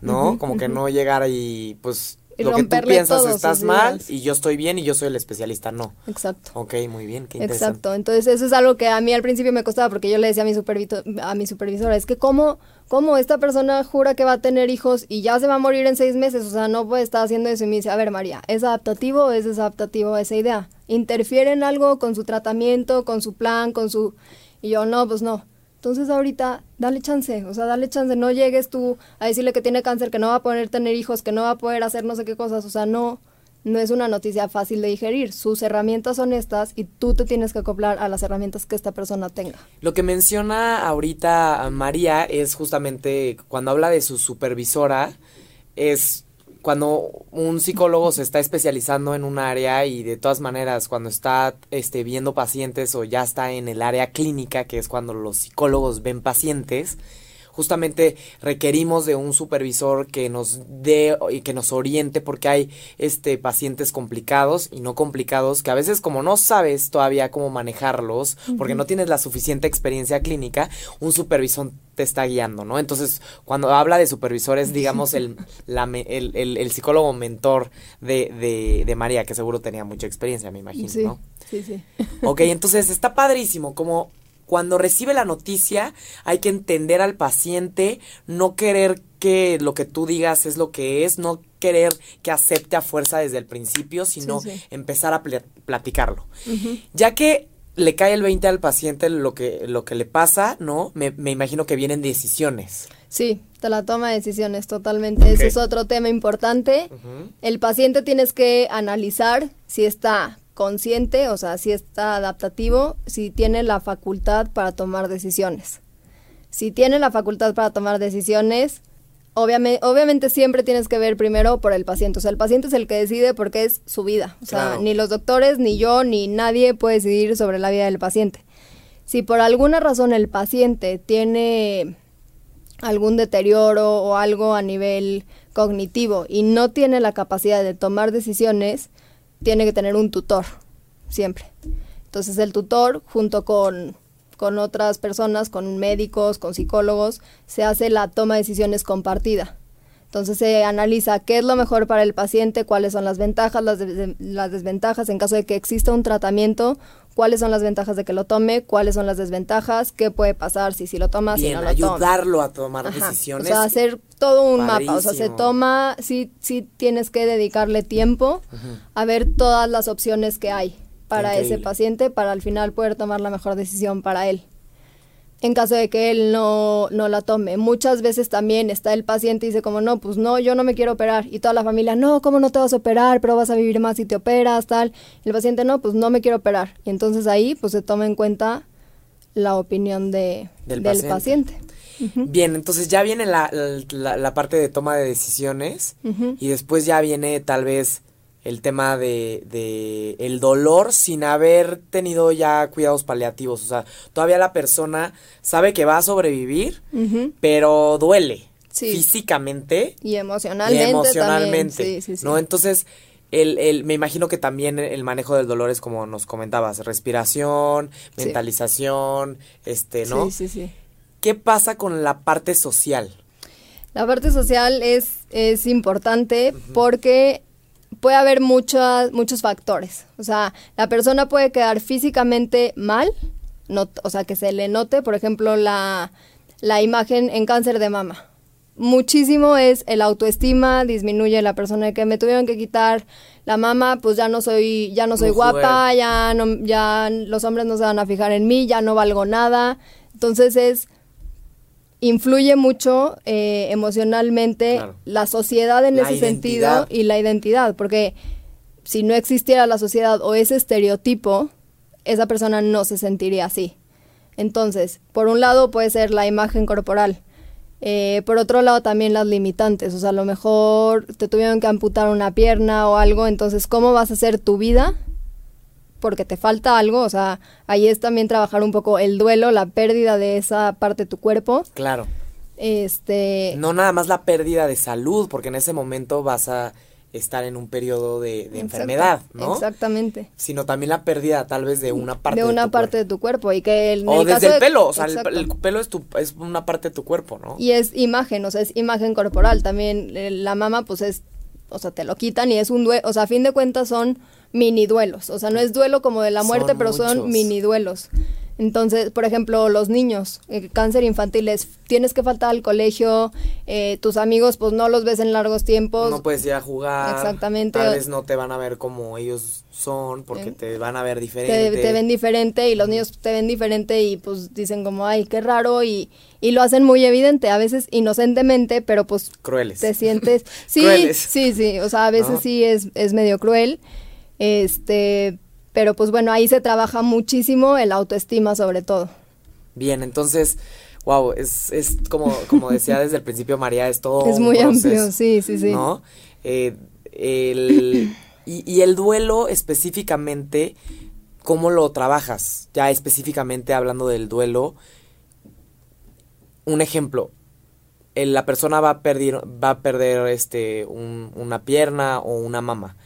¿no? Como que no llegar y pues lo que tú piensas estás mal y yo estoy bien y yo soy el especialista, no. Exacto. Ok, muy bien, qué interesante. Exacto, entonces eso es algo que a mí al principio me costaba porque yo le decía a mi, a mi supervisora, es que cómo, cómo esta persona jura que va a tener hijos y ya se va a morir en seis meses, o sea, no puede estar haciendo eso y me dice, a ver María, ¿es adaptativo o es desadaptativo esa idea? ¿Interfiere en algo con su tratamiento, con su plan, con su... Y yo, no, pues no. Entonces ahorita, dale chance, o sea, dale chance, no llegues tú a decirle que tiene cáncer, que no va a poder tener hijos, que no va a poder hacer no sé qué cosas, o sea, no, no es una noticia fácil de digerir. Sus herramientas son estas y tú te tienes que acoplar a las herramientas que esta persona tenga. Lo que menciona ahorita María es justamente cuando habla de su supervisora, es cuando un psicólogo se está especializando en un área y de todas maneras cuando está este, viendo pacientes o ya está en el área clínica, que es cuando los psicólogos ven pacientes, justamente requerimos de un supervisor que nos dé y que nos oriente porque hay este pacientes complicados y no complicados que a veces como no sabes todavía cómo manejarlos porque no tienes la suficiente experiencia clínica, un supervisor te está guiando, ¿no? Entonces, cuando habla de supervisores, digamos, el, la, el, el, psicólogo mentor de, de, de, María, que seguro tenía mucha experiencia, me imagino, ¿no? Sí, sí. Ok, entonces está padrísimo, como cuando recibe la noticia hay que entender al paciente, no querer que lo que tú digas es lo que es, no querer que acepte a fuerza desde el principio, sino empezar a platicarlo. Ya que le cae el 20 al paciente lo que, lo que le pasa, ¿no? Me, me imagino que vienen decisiones. Sí, te la toma de decisiones totalmente. Ese es otro tema importante. El paciente tienes que analizar si está consciente, o sea, si está adaptativo, si tiene la facultad para tomar decisiones. Si tiene la facultad para tomar decisiones, obviamente, obviamente siempre tienes que ver primero por el paciente. O sea, el paciente es el que decide porque es su vida. O sea, ni los doctores, ni yo, ni nadie puede decidir sobre la vida del paciente. Si por alguna razón el paciente tiene algún deterioro o algo a nivel cognitivo y no tiene la capacidad de tomar decisiones, tiene que tener un tutor, siempre. Entonces el tutor, junto con, con otras personas, con médicos, con psicólogos, se hace la toma de decisiones compartida. Entonces se analiza qué es lo mejor para el paciente, cuáles son las ventajas, las, las desventajas, en caso de que exista un tratamiento, cuáles son las ventajas de que lo tome, cuáles son las desventajas, qué puede pasar si si lo tomas, si no lo ayudarlo a tomar decisiones. O sea, hacer todo un mapa, o sea, se toma, sí, sí tienes que dedicarle tiempo a ver todas las opciones que hay para ese paciente para al final poder tomar la mejor decisión para él en caso de que él no, no la tome. Muchas veces también está el paciente y dice como, no, pues no, yo no me quiero operar. Y toda la familia, no, ¿cómo no te vas a operar? Pero vas a vivir más si te operas, tal. Y el paciente, no, pues no me quiero operar. Y entonces ahí pues se toma en cuenta la opinión de, del, paciente. Bien, entonces ya viene la, la, parte de toma de decisiones y después ya viene tal vez el tema de, de, el dolor sin haber tenido ya cuidados paliativos. O sea, todavía la persona sabe que va a sobrevivir, pero duele físicamente y emocionalmente. emocionalmente, ¿no? Entonces, el, el, me imagino que también el manejo del dolor es como nos comentabas, respiración, mentalización, este, ¿no? Sí, sí, sí. ¿Qué pasa con la parte social? La parte social es, es importante porque puede haber muchas, muchos factores. O sea, la persona puede quedar físicamente mal, no, o sea, que se le note, por ejemplo, la, la imagen en cáncer de mama. Muchísimo es el autoestima, disminuye la persona de que me tuvieron que quitar la mama, pues ya no soy, ya no soy guapa, ya no, ya los hombres no se van a fijar en mí, ya no valgo nada. Entonces es influye mucho eh, emocionalmente la sociedad en ese sentido y la identidad, porque si no existiera la sociedad o ese estereotipo, esa persona no se sentiría así. Entonces, por un lado puede ser la imagen corporal, eh, por otro lado también las limitantes, o sea, a lo mejor te tuvieron que amputar una pierna o algo, entonces, ¿cómo vas a hacer tu vida porque te falta algo, o sea, ahí es también trabajar un poco el duelo, la pérdida de esa parte de tu cuerpo. Claro. Este... No nada más la pérdida de salud, porque en ese momento vas a estar en un periodo de, enfermedad, ¿no? Exactamente. Sino también la pérdida tal vez de una parte de una parte de tu cuerpo y que el, o desde el pelo, o sea, el, pelo es tu es una parte de tu cuerpo, ¿no? Y es imagen, o sea, es imagen corporal. También eh, la mama, pues es, o sea, te lo quitan y es un duelo, o sea, a fin de cuentas son mini duelos. O sea, no es duelo como de la muerte, pero son mini duelos. Entonces, por ejemplo, los niños, eh, cáncer infantil es, tienes que faltar al colegio, eh, tus amigos pues no los ves en largos tiempos. No puedes ir a jugar. Exactamente. Tal vez no te van a ver como ellos son, porque eh, te van a ver diferente. Te, ven diferente y los niños te ven diferente y pues dicen como, ay, qué raro y, y lo hacen muy evidente, a veces inocentemente, pero pues... Crueles. Te sientes... Sí, sí, sí, o sea, a veces sí es, es medio cruel. Este, pero pues bueno, ahí se trabaja muchísimo el autoestima sobre todo. Bien, entonces, wow, es, es como, como decía desde el principio María, es todo. Es muy amplio, sí, sí, sí. ¿No? Eh, el, y, y el duelo específicamente, ¿cómo lo trabajas? Ya específicamente hablando del duelo, un ejemplo, la persona va a perder, va a perder este, un- una pierna o una mama.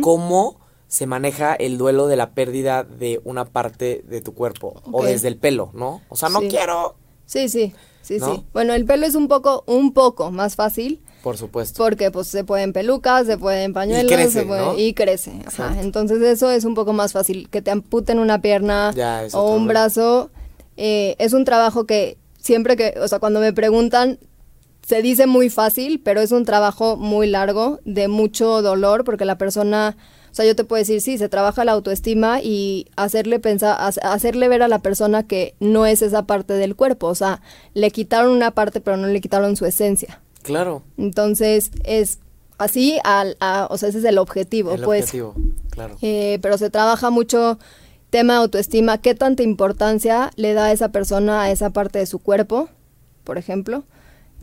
¿Cómo se maneja el duelo de la pérdida de una parte de tu cuerpo? O desde el pelo, ¿no? O sea, no Sí. quiero, Sí, sí, sí, ¿No? sí. Bueno, el pelo es un poco, un poco más fácil por supuesto. porque pues se pueden pelucas, se pueden pañuelos, crece, se puede- ¿no? y crece. Ajá. Entonces eso es un poco más fácil. Que te amputen una pierna Ya, o un brazo eh, es un trabajo que siempre que, o sea, cuando me preguntan se dice muy fácil, pero es un trabajo muy largo, de mucho dolor, porque la persona, sea, yo te puedo decir, sí, se trabaja la autoestima y hacerle pensar, hac- hacerle ver a la persona que no es esa parte del cuerpo, o sea, le quitaron una parte, pero no le quitaron su esencia. Claro. Entonces, es así, al, a- o sea, ese es el objetivo, El pues. objetivo, claro. Eh, pero se trabaja mucho tema autoestima, qué tanta importancia le da esa persona a esa parte de su cuerpo, por ejemplo.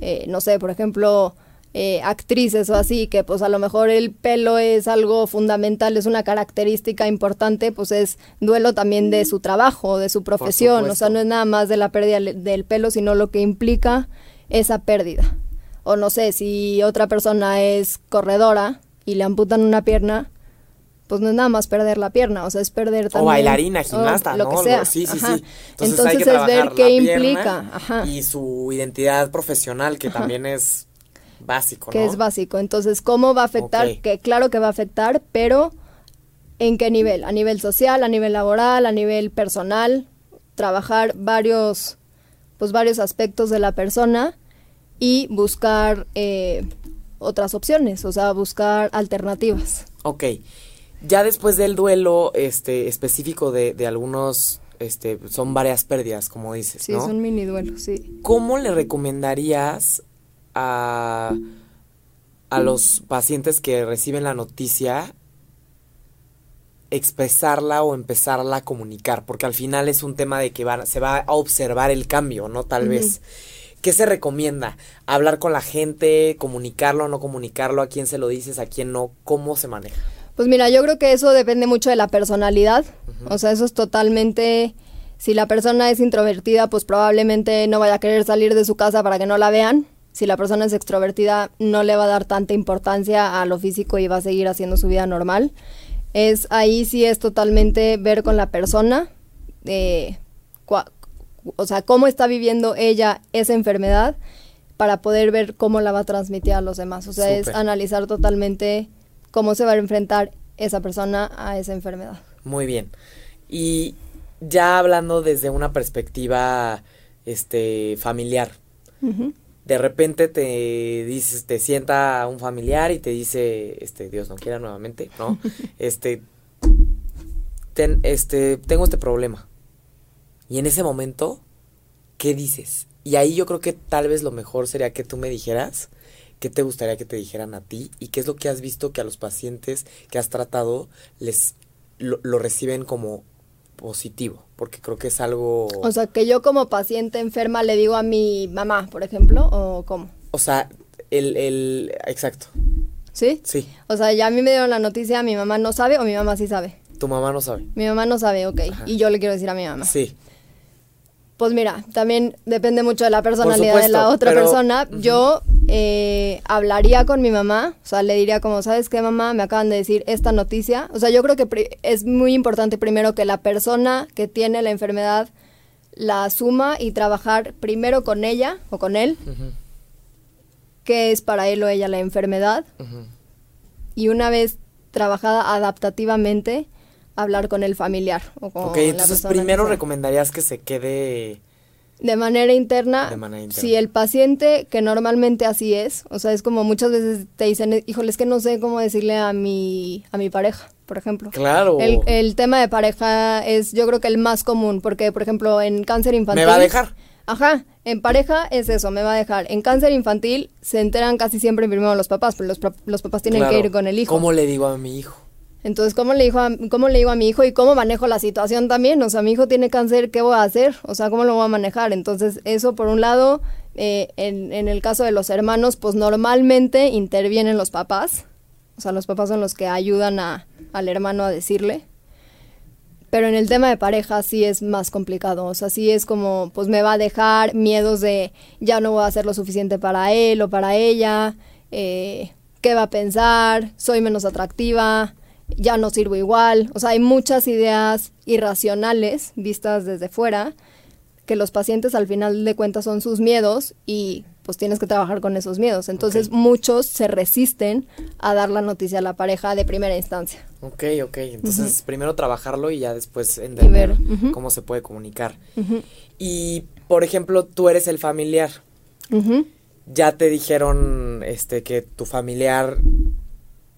Eh, no sé, por ejemplo, eh, actrices o así, que pues a lo mejor el pelo es algo fundamental, es una característica importante, pues es duelo también de su trabajo, de su profesión, o sea, no es nada más de la pérdida del pelo, sino lo que implica esa pérdida. O no sé, si otra persona es corredora y le amputan una pierna, pues no es nada más perder la pierna, o sea, es perder también... O bailarina, o gimnasta, lo ¿no? que sea. Sí, sí, ajá. sí. Entonces, hay que es ver qué implica, ajá, Y su identidad profesional, que también es básico, que ¿no? es básico. Entonces, ¿cómo va a afectar? Que claro que va a afectar, pero ¿en qué nivel? A nivel social, a nivel laboral, a nivel personal, trabajar varios, pues varios aspectos de la persona y buscar eh, otras opciones, o sea, buscar alternativas. Ok. Ya después del duelo este específico de, de algunos, este, son varias pérdidas, como dices, Sí, ¿no? es un mini duelo, sí. ¿Cómo le recomendarías a, a los pacientes que reciben la noticia expresarla o empezarla a comunicar? Porque al final es un tema de que se va a observar el cambio, ¿no? Tal vez. ¿Qué se recomienda? ¿Hablar con la gente? ¿Comunicarlo o no comunicarlo? ¿A quién se lo dices? ¿A quién no? ¿Cómo se maneja? Pues mira, yo creo que eso depende mucho de la personalidad. O sea, eso es totalmente... Si la persona es introvertida, pues probablemente no vaya a querer salir de su casa para que no la vean. Si la persona es extrovertida, no le va a dar tanta importancia a lo físico y va a seguir haciendo su vida normal. Es ahí sí es totalmente ver con la persona, eh, cua- o sea, cómo está viviendo ella esa enfermedad para poder ver cómo la va a transmitir a los demás. O sea, es analizar totalmente cómo se va a enfrentar esa persona a esa enfermedad. Muy bien. Y ya hablando desde una perspectiva este familiar. De repente te dices, te sienta un familiar y te dice, este, Dios no quiera nuevamente, ¿no? Este, ten- este, tengo este problema. Y en ese momento, ¿qué dices? Y ahí yo creo que tal vez lo mejor sería que tú me dijeras qué te gustaría que te dijeran a ti y qué es lo que has visto que a los pacientes que has tratado les lo, lo reciben como positivo, porque creo que es algo, O sea, que yo como paciente enferma le digo a mi mamá, por ejemplo, o cómo. o sea, el, el, exacto, ¿Sí? sí, O sea, ya a mí me dieron la noticia, mi mamá no sabe o mi mamá sí sabe. tu mamá no sabe, Mi mamá no sabe, ok. Ajá. Y yo le quiero decir a mi mamá. sí, Pues mira, también depende mucho de la personalidad de la otra pero- persona. Yo eh, hablaría con mi mamá, o sea, le diría como, ¿sabes qué, mamá? Me acaban de decir esta noticia. O sea, yo creo que es muy importante primero que la persona que tiene la enfermedad la asuma y trabajar primero con ella o con él, qué es para él o ella la enfermedad. Y una vez trabajada adaptativamente, hablar con el familiar. O con Ok, la entonces primero recomendarías que se quede De manera interna, De manera interna. si el paciente, que normalmente así es, o sea, es como muchas veces te dicen, híjole, es que no sé cómo decirle a mi, a mi pareja, por ejemplo. Claro. El, el tema de pareja es, yo creo que el más común, porque, por ejemplo, en cáncer infantil... ¿Me va a dejar? Ajá, en pareja es eso, me va a dejar. En cáncer infantil se enteran casi siempre primero los papás, pero los, los papás tienen Claro. que ir con el hijo. ¿Cómo le digo a mi hijo? Entonces, ¿cómo le, dijo ¿cómo le digo a mi hijo y cómo manejo la situación también? O sea, mi hijo tiene cáncer, ¿qué voy a hacer? O sea, ¿cómo lo voy a manejar? Entonces, eso por un lado, eh, en, en el caso de los hermanos, pues normalmente intervienen los papás. O sea, los papás son los que ayudan a, al hermano a decirle. Pero en el tema de pareja sí es más complicado. O sea, sí es como, pues me va a dejar miedos de ya no voy a hacer lo suficiente para él o para ella. Eh, ¿Qué va a pensar? Soy menos atractiva. Ya no sirvo igual. O sea, hay muchas ideas irracionales vistas desde fuera que los pacientes al final de cuentas son sus miedos y pues tienes que trabajar con esos miedos. Entonces muchos se resisten a dar la noticia a la pareja de primera instancia. Ok, ok. Entonces primero trabajarlo y ya después entender cómo se puede comunicar. Y, por ejemplo, tú eres el familiar. Ya te dijeron este, que tu familiar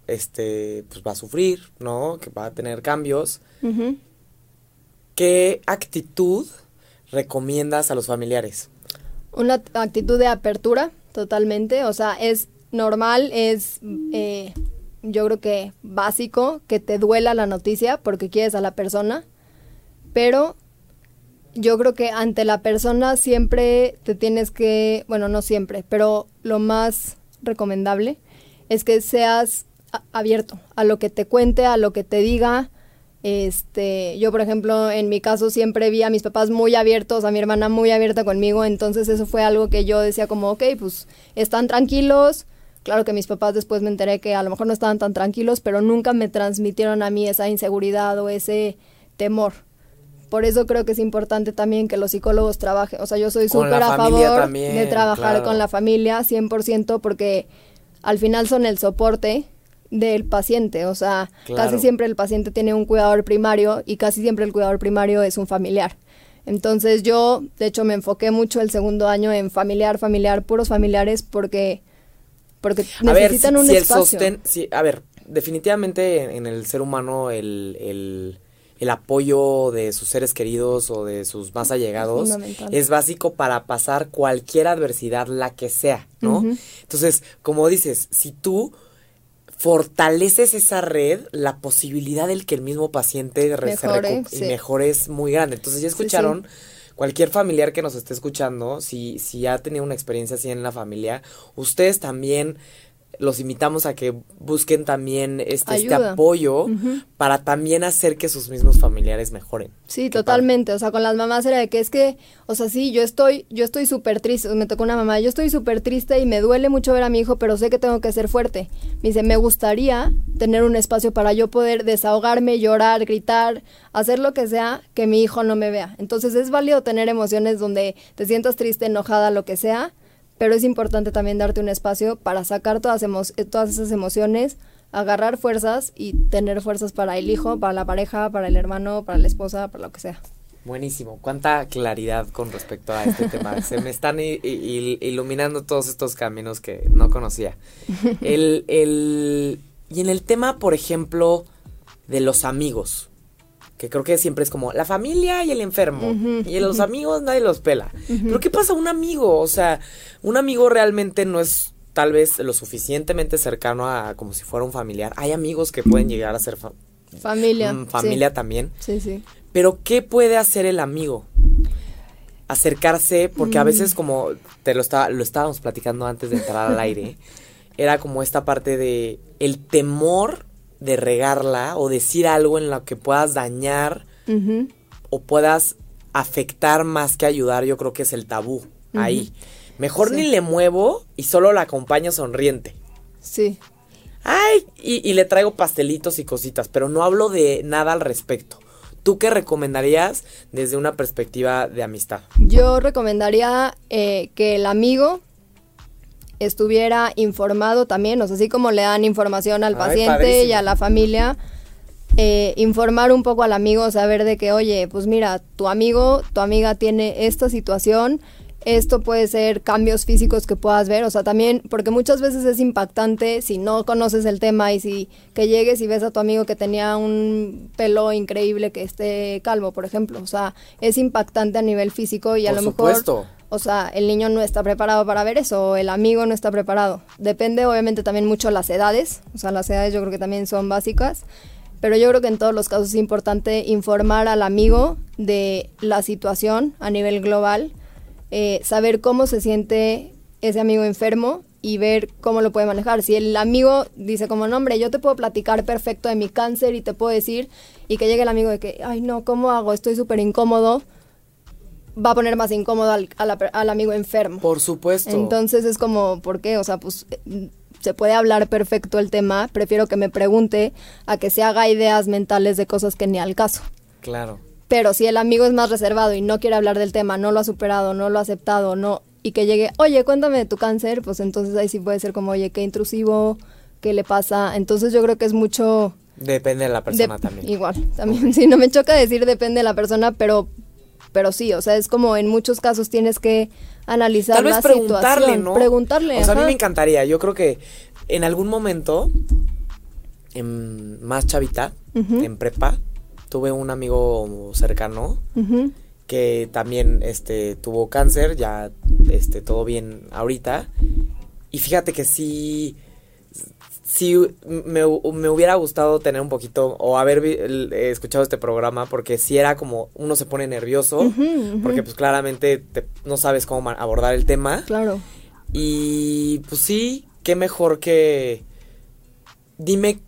este, pues va a sufrir, ¿no? Que va a tener cambios. ¿Qué actitud recomiendas a los familiares? Una actitud de apertura, totalmente. O sea, es normal, es eh, yo creo que básico que te duela la noticia porque quieres a la persona, pero yo creo que ante la persona siempre te tienes que, bueno, no siempre, pero lo más recomendable es que seas abierto a lo que te cuente, a lo que te diga, este, yo, por ejemplo, en mi caso siempre vi a mis papás muy abiertos, a mi hermana muy abierta conmigo, entonces eso fue algo que yo decía como, ok, pues están tranquilos. Claro que mis papás después me enteré que a lo mejor no estaban tan tranquilos, pero nunca me transmitieron a mí esa inseguridad o ese temor. Por eso creo que es importante también que los psicólogos trabajen. O sea, yo soy súper a favor de trabajar con la familia 100% porque al final son el soporte del paciente. O sea, casi siempre el paciente tiene un cuidador primario y casi siempre el cuidador primario es un familiar. Entonces yo, de hecho, me enfoqué mucho el segundo año en familiar, familiar, puros familiares, porque, porque necesitan un espacio. a ver, definitivamente en, el ser humano el, el, el, apoyo de sus seres queridos o de sus más allegados es, básico para pasar cualquier adversidad, la que sea, ¿no? Entonces, como dices, si tú fortaleces esa red, la posibilidad del que el mismo paciente mejore, y mejore es muy grande. Entonces ya escucharon, cualquier familiar que nos esté escuchando, si, si ha tenido una experiencia así en la familia, ustedes también los invitamos a que busquen también este, este apoyo para también hacer que sus mismos familiares mejoren. Sí, totalmente. O sea, con las mamás era de que es que, o sea, sí, yo estoy, yo estoy súper triste. Me tocó una mamá, yo estoy súper triste y me duele mucho ver a mi hijo, pero sé que tengo que ser fuerte. Me dice, me gustaría tener un espacio para yo poder desahogarme, llorar, gritar, hacer lo que sea, que mi hijo no me vea. Entonces es válido tener emociones donde te sientas triste, enojada, lo que sea pero es importante también darte un espacio para sacar todas, eh, todas esas emociones, agarrar fuerzas y tener fuerzas para el hijo, para la pareja, para el hermano, para la esposa, para lo que sea. Buenísimo, cuánta claridad con respecto a este tema. Se me están iluminando todos estos caminos que no conocía. El, el, y en el tema, por ejemplo, de los amigos, que creo que siempre es como la familia y el enfermo. y los amigos nadie los pela. Pero ¿qué pasa un amigo? O sea, un amigo realmente no es tal vez lo suficientemente cercano a como si fuera un familiar. Hay amigos que pueden llegar a ser familia. Mm, familia también. Sí, sí. Pero ¿qué puede hacer el amigo? Acercarse, porque a mm. veces como te lo, estaba, lo estábamos platicando antes de entrar al aire, era como esta parte de el temor de regarla o decir algo en lo que puedas dañar o puedas afectar más que ayudar, yo creo que es el tabú ahí. Mejor ni le muevo y solo la acompaño sonriente. Sí. Ay, y, le traigo pastelitos y cositas, pero no hablo de nada al respecto. ¿Tú qué recomendarías desde una perspectiva de amistad? Yo recomendaría eh, que el amigo estuviera informado también, o sea, así como le dan información al paciente y a la familia, eh, informar un poco al amigo, saber de que, oye, pues mira, tu amigo, tu amiga tiene esta situación, esto puede ser cambios físicos que puedas ver, o sea, también, porque muchas veces es impactante si no conoces el tema y si que llegues y ves a tu amigo que tenía un pelo increíble que esté calvo, por ejemplo, o sea, es impactante a nivel físico y a lo mejor o sea, el niño no está preparado para ver eso, o el amigo no está preparado. Depende obviamente también mucho las edades, o sea, las edades yo creo que también son básicas, pero yo creo que en todos los casos es importante informar al amigo de la situación a nivel global, eh, saber cómo se siente ese amigo enfermo y ver cómo lo puede manejar. Si el amigo dice como, no, hombre, yo te puedo platicar perfecto de mi cáncer y te puedo decir, y que llegue el amigo de que, ay, no, ¿cómo hago? Estoy súper incómodo, va a poner más incómodo al, al, amigo enfermo. Por supuesto. Entonces es como, ¿por qué? O sea, pues se puede hablar perfecto el tema, prefiero que me pregunte a que se haga ideas mentales de cosas que ni al caso. Claro. Pero si el amigo es más reservado y no quiere hablar del tema, no lo ha superado, no lo ha aceptado, no y que llegue, "Oye, cuéntame de tu cáncer", pues entonces ahí sí puede ser como, "Oye, qué intrusivo, qué le pasa." Entonces yo creo que es mucho depende de la persona también. Igual, también sí no me choca decir depende de la persona, pero pero sí, o sea, es como en muchos casos tienes que analizar Tal vez preguntarle, ¿no? Preguntarle. O sea, a mí me encantaría. Yo creo que en algún momento, en más chavita, en prepa, tuve un amigo cercano que también este tuvo cáncer, ya este todo bien ahorita. Y fíjate que sí sí me, hubiera gustado tener un poquito o haber escuchado este programa porque si era como uno se pone nervioso porque pues claramente no sabes cómo abordar el tema. Claro. Y pues sí, qué mejor que dime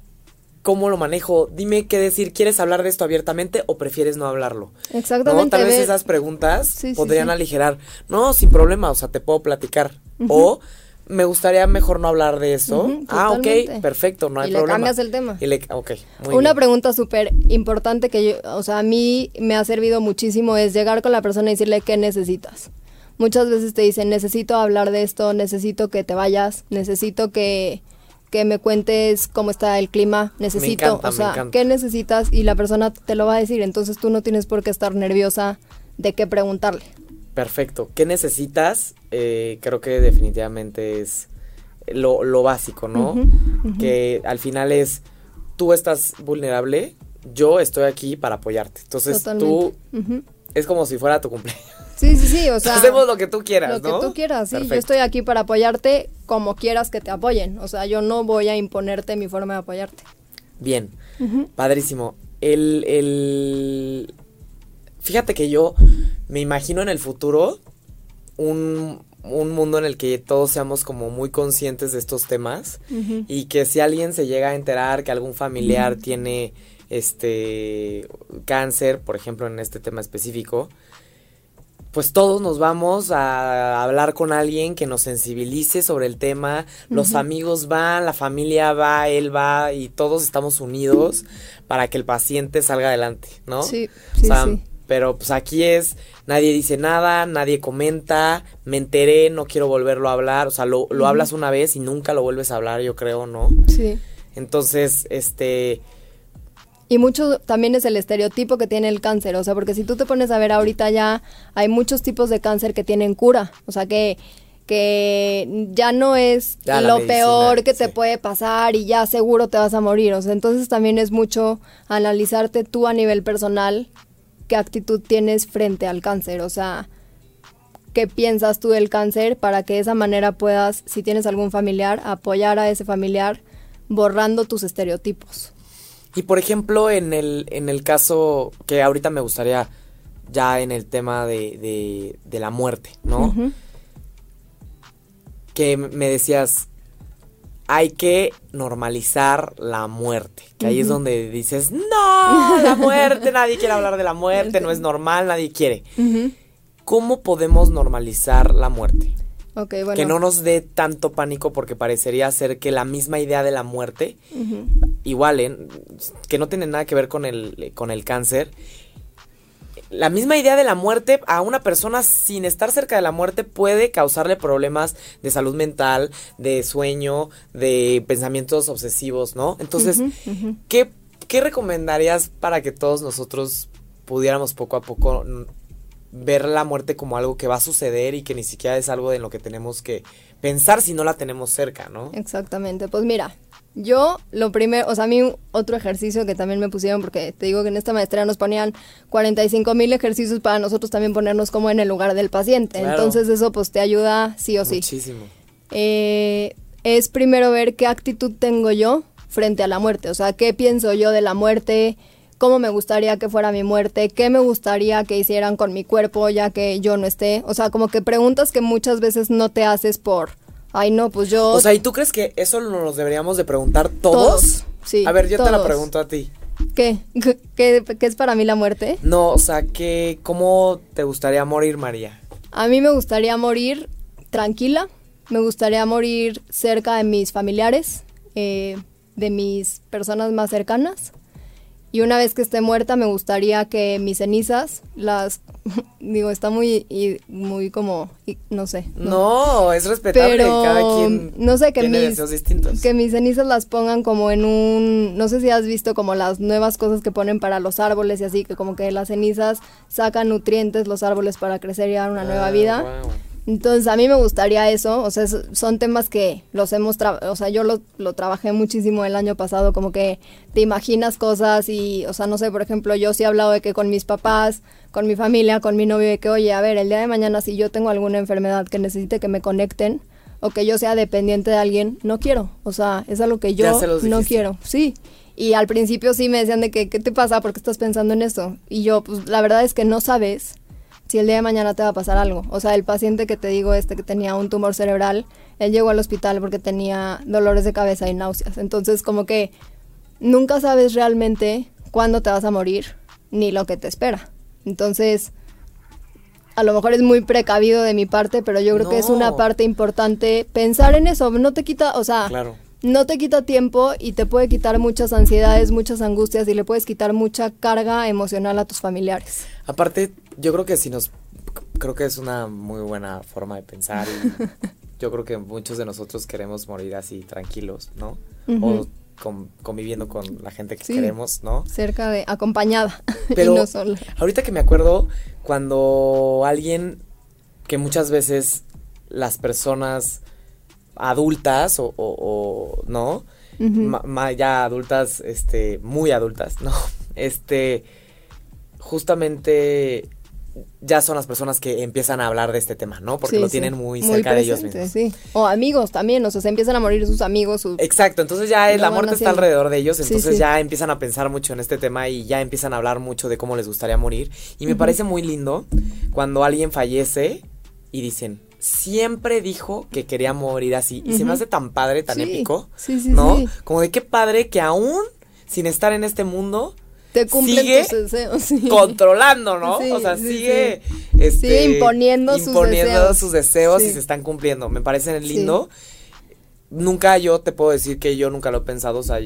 cómo lo manejo, dime qué decir, ¿quieres hablar de esto abiertamente o prefieres no hablarlo? Exactamente. Tal vez esas preguntas podrían aligerar, no, sin problema, o sea, te puedo platicar. O me gustaría mejor no hablar de eso. ah, ok, perfecto, no hay y problema. Le cambias el tema. Y le, okay, Una pregunta súper importante que yo, o sea, a mí me ha servido muchísimo es llegar con la persona y decirle qué necesitas. Muchas veces te dicen, necesito hablar de esto, necesito que te vayas, necesito que, que me cuentes cómo está el clima, necesito, o sea, qué necesitas y la persona te lo va a decir, entonces tú no tienes por qué estar nerviosa de qué preguntarle. Perfecto. ¿Qué necesitas? Eh, creo que definitivamente es lo, básico, ¿no? Que al final es, tú estás vulnerable, yo estoy aquí para apoyarte. Entonces tú, es como si fuera tu cumpleaños. Sí, sí, sí, o sea. Hacemos lo que tú quieras, ¿no? Lo que tú quieras, sí. Yo estoy aquí para apoyarte como quieras que te apoyen. O sea, yo no voy a imponerte mi forma de apoyarte. Bien, padrísimo. El, el... Fíjate que yo me imagino en el futuro un, un, mundo en el que todos seamos como muy conscientes de estos temas y que si alguien se llega a enterar que algún familiar tiene este cáncer, por ejemplo en este tema específico, pues todos nos vamos a hablar con alguien que nos sensibilice sobre el tema, los amigos van, la familia va, él va y todos estamos unidos para que el paciente salga adelante, ¿no? Sí, sí, sí. Pero pues aquí es, nadie dice nada, nadie comenta, me enteré, no quiero volverlo a hablar, o sea, lo, lo hablas una vez y nunca lo vuelves a hablar, yo creo, ¿no? Sí. Entonces, este... Y mucho también es el estereotipo que tiene el cáncer, o sea, porque si tú te pones a ver ahorita ya hay muchos tipos de cáncer que tienen cura, o sea, que que ya no es lo peor que te puede pasar y ya seguro te vas a morir. O sea, entonces también es mucho analizarte tú a nivel personal qué actitud tienes frente al cáncer, o sea, qué piensas tú del cáncer para que de esa manera puedas, si tienes algún familiar, apoyar a ese familiar borrando tus estereotipos. Y por ejemplo, en el, en el caso que ahorita me gustaría ya en el tema de, de, la muerte, ¿no? Que me decías, hay que normalizar la muerte. Que ahí es donde dices, no, la muerte, nadie quiere hablar de la muerte, no es normal, nadie quiere. ¿Cómo podemos normalizar la muerte? Que no nos dé tanto pánico porque parecería ser que la misma idea de la muerte, igual, ¿eh? que no tiene nada que ver con el, con el cáncer, la misma idea de la muerte a una persona sin estar cerca de la muerte puede causarle problemas de salud mental, de sueño, de pensamientos obsesivos, ¿no? Entonces, ¿qué, ¿qué recomendarías para que todos nosotros pudiéramos poco a poco ver la muerte como algo que va a suceder y que ni siquiera es algo en lo que tenemos que pensar si no la tenemos cerca, ¿no? Exactamente. Pues mira, yo lo primero, o sea, a mí otro ejercicio que también me pusieron, porque te digo que en esta maestría nos ponían 45 mil ejercicios para nosotros también ponernos como en el lugar del paciente. Entonces eso pues te ayuda sí o sí. Muchísimo. Eh, es primero ver qué actitud tengo yo frente a la muerte, o sea, qué pienso yo de la muerte, cómo me gustaría que fuera mi muerte, qué me gustaría que hicieran con mi cuerpo ya que yo no esté. O sea, como que preguntas que muchas veces no te haces por Ay, no, pues yo... O sea, ¿y tú crees que eso nos deberíamos de preguntar todos? Todos, sí, A ver, yo te la pregunto a ti. ¿Qué? ¿Qué, qué- qué es para mí la muerte? No, o sea, que ¿cómo te gustaría morir, María? A mí me gustaría morir tranquila, me gustaría morir cerca de mis familiares, eh, de mis personas más cercanas. Y una vez que esté muerta, me gustaría que mis cenizas, las, digo, está muy, y- muy como, y- no sé. No, es respetable, Pero cada quien no sé que tiene mis deseos distintos. que mis cenizas las pongan como en un no sé si has visto como las nuevas cosas que ponen para los árboles y así que como que las cenizas sacan nutrientes los árboles para crecer y dar una nueva Ah, vida. Entonces a mí me gustaría eso, o sea, son temas que los hemos, o sea, yo lo, lo trabajé muchísimo el año pasado, como que te imaginas cosas y, o sea, no sé, por ejemplo, yo sí he hablado de que con mis papás, con mi familia, con mi novio, de que, oye, a ver, el día de mañana si yo tengo alguna enfermedad que necesite que me conecten o que yo sea dependiente de alguien, no quiero, o sea, es algo que yo no quiero, sí. Y al principio sí me decían de que, ¿qué te pasa? ¿Por qué estás pensando en eso? Y yo, pues la verdad es que no sabes si el día de mañana te va a pasar algo. O sea, el paciente que te digo, este que tenía un tumor cerebral, él llegó al hospital porque tenía dolores de cabeza y náuseas. Entonces, como que nunca sabes realmente cuándo te vas a morir ni lo que te espera. Entonces, a lo mejor es muy precavido de mi parte, pero yo creo que es una parte importante pensar en eso. No te quita, o sea, Claro. no te quita tiempo y te puede quitar muchas ansiedades, muchas angustias y le puedes quitar mucha carga emocional a tus familiares. Aparte, yo creo que si nos creo que es una muy buena forma de pensar y yo creo que muchos de nosotros queremos morir así tranquilos, ¿no? O con- conviviendo con la gente que Sí. queremos, ¿no? cerca de acompañada Pero y no sola. ahorita que me acuerdo, cuando alguien que muchas veces las personas adultas o, o- o, no, Ujú. Ma- ma- ya adultas, este, muy adultas, no, este, justamente ya son las personas que empiezan a hablar de este tema, ¿no? Porque Sí, lo sí. tienen muy cerca de ellos mismos. sí. O amigos también, o sea, se empiezan a morir sus amigos, sus... Exacto, entonces ya la muerte está alrededor de ellos, entonces ya empiezan a pensar mucho en este tema y ya empiezan a hablar mucho de cómo les gustaría morir. Y me parece muy lindo cuando alguien fallece y dicen, siempre dijo que quería morir así. Y se me hace tan padre, tan épico, sí, sí, ¿no? Como de qué padre que aún sin estar en este mundo te cumplen sigue tus deseos. sí. controlando, ¿no? Sí, o sea, sí, sigue, este, Sigue imponiendo sus imponiendo deseos. sus deseos y se están cumpliendo. Me parece lindo. Nunca yo te puedo decir que yo nunca lo he pensado. O sea,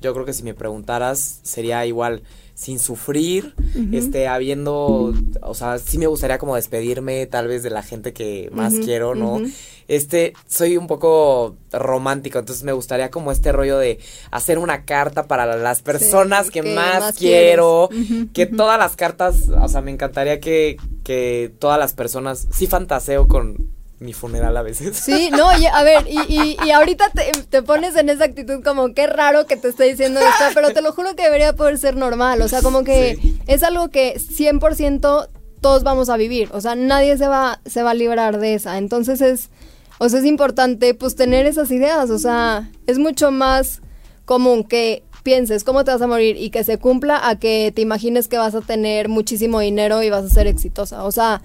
yo creo que si me preguntaras sería igual sin sufrir, este, habiendo, o sea, sí me gustaría como despedirme tal vez de la gente que más quiero, ¿no? Este, soy un poco romántico, entonces me gustaría como este rollo de hacer una carta para las personas que, que más, más quiero, que todas las cartas, o sea, me encantaría que, que todas las personas, sí fantaseo con mi funeral a veces. Sí, no, y, a ver, y, y, y ahorita te, te pones en esa actitud como qué raro que te esté diciendo esto, pero te lo juro que debería poder ser normal, o sea, como que Sí. es algo que 100% todos vamos a vivir, o sea, nadie se va, se va a librar de esa, entonces es, o sea, es importante pues tener esas ideas, o sea, es mucho más común que pienses cómo te vas a morir y que se cumpla a que te imagines que vas a tener muchísimo dinero y vas a ser exitosa, o sea,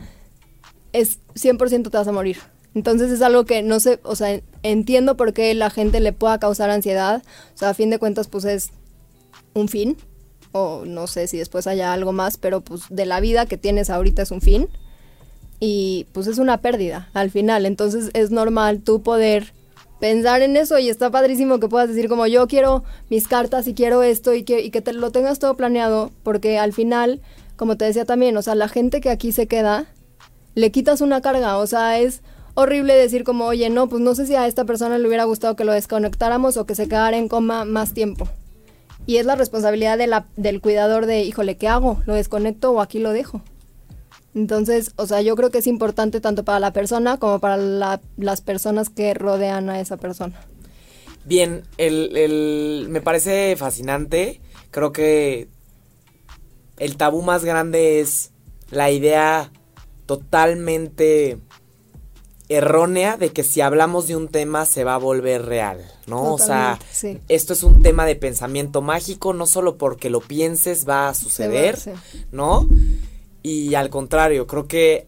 es 100% te vas a morir. Entonces es algo que no sé, o sea, entiendo por qué la gente le pueda causar ansiedad. O sea, a fin de cuentas, pues es un fin. O no sé si después haya algo más, pero pues de la vida que tienes ahorita es un fin. Y pues es una pérdida al final. Entonces es normal tú poder pensar en eso y está padrísimo que puedas decir como yo quiero mis cartas y quiero esto y que, y que te lo tengas todo planeado. Porque al final, como te decía también, o sea, la gente que aquí se queda le quitas una carga, o sea, es horrible decir como, oye, no, pues no sé si a esta persona le hubiera gustado que lo desconectáramos o que se quedara en coma más tiempo. Y es la responsabilidad del cuidador de, híjole, ¿qué hago? ¿Lo desconecto o aquí lo dejo? Entonces, o sea, yo creo que es importante tanto para la persona como para la- las personas que rodean a esa persona. Bien, el, el- me parece fascinante. Creo que el tabú más grande es la idea totalmente errónea de que si hablamos de un tema se va a volver real, ¿no? O sea, sí. esto es un tema de pensamiento mágico, no solo porque lo pienses va a suceder, sí. ¿no? Y al contrario, creo que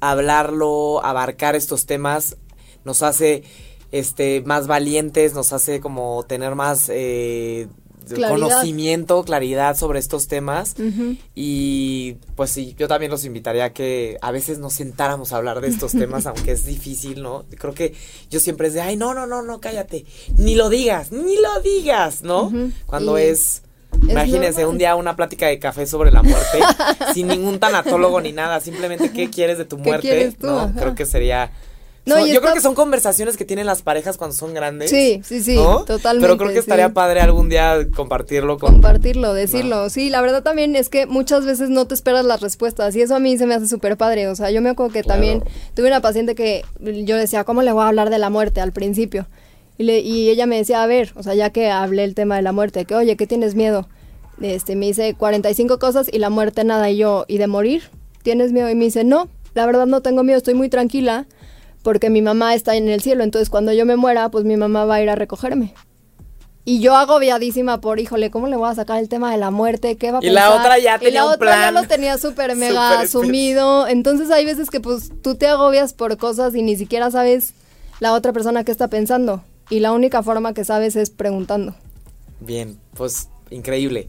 hablarlo, abarcar estos temas nos hace este, más valientes, nos hace como tener más eh, Claridad. conocimiento, claridad sobre estos temas. Y pues sí, yo también los invitaría a que a veces nos sentáramos a hablar de estos temas, aunque es difícil, ¿no? Creo que yo siempre es de, ay, no, no, no, no, cállate, ni lo digas, ni lo digas, ¿no? Cuando Y es... Imagínense un día una plática de café sobre la muerte, sin ningún tanatólogo ni nada, simplemente qué quieres de tu ¿Qué muerte, quieres tú? ¿no? Ajá. Creo que sería No, y yo está- creo que son conversaciones que tienen las parejas cuando son grandes. Sí, sí, sí, ¿no? totalmente, Pero creo que estaría sí. padre algún día compartirlo con compartirlo, decirlo. Sí, la verdad también es que muchas veces no te esperas las respuestas y eso a mí se me hace súper padre. O sea, yo me acuerdo que Claro. también tuve una paciente que yo decía, ¿cómo le voy a hablar de la muerte al principio? Y, le- y ella me decía, a ver, o sea, ya que hablé el tema de la muerte, que oye, ¿qué tienes miedo? Este, me dice 45 cosas y la muerte nada. Y yo, ¿y de morir? ¿Tienes miedo? Y me dice, no, la verdad no tengo miedo, estoy muy tranquila porque mi mamá está en el cielo. Entonces cuando yo me muera, pues mi mamá va a ir a recogerme. Y yo agobiadísima por, híjole, ¿cómo le voy a sacar el tema de la muerte? ¿Qué va a Y la otra ya Y tenía la un otra ya lo tenía súper mega asumido. Entonces hay veces que pues tú te agobias por cosas y ni siquiera sabes la otra persona qué está pensando. Y la única forma que sabes es preguntando. Bien, pues increíble.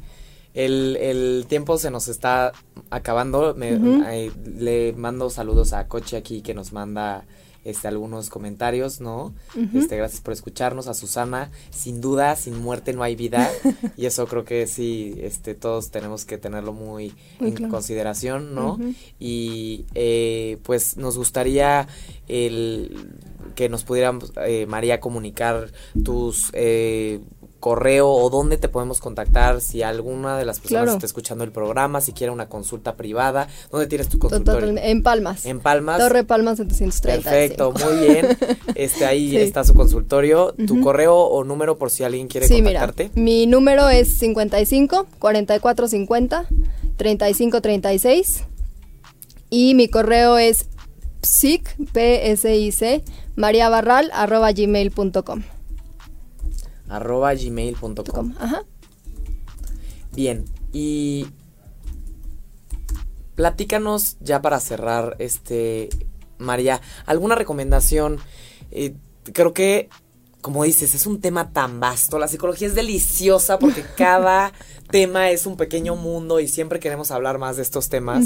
El, el tiempo se nos está acabando. Me- eh, le mando saludos a Coche aquí que nos manda este algunos comentarios, ¿no? Este, gracias por escucharnos, a Susana. Sin duda, sin muerte no hay vida. y eso creo que sí, este, todos tenemos que tenerlo muy, Muy en claro. consideración, ¿no? Y eh, pues nos gustaría el que nos pudiéramos, eh, María, comunicar tus eh, correo o dónde te podemos contactar si alguna de las personas Claro. está escuchando el programa, si quiere una consulta privada, ¿dónde tienes tu consultorio? En Palmas. En Palmas. Torre Palmas 730. Perfecto, muy bien. Este ahí Sí. está su consultorio, tu correo o número por si alguien quiere Sí, mira, contactarte. mi número es 55 44 50 35 36 y mi correo es psic, p s i c mariabarral arroba gmail.com. arroba gmail.com. Ajá. Bien, y platícanos ya para cerrar, este, María, alguna recomendación. Eh, creo que, como dices, es un tema tan vasto. La psicología es deliciosa porque cada tema es un pequeño mundo y siempre queremos hablar más de estos temas.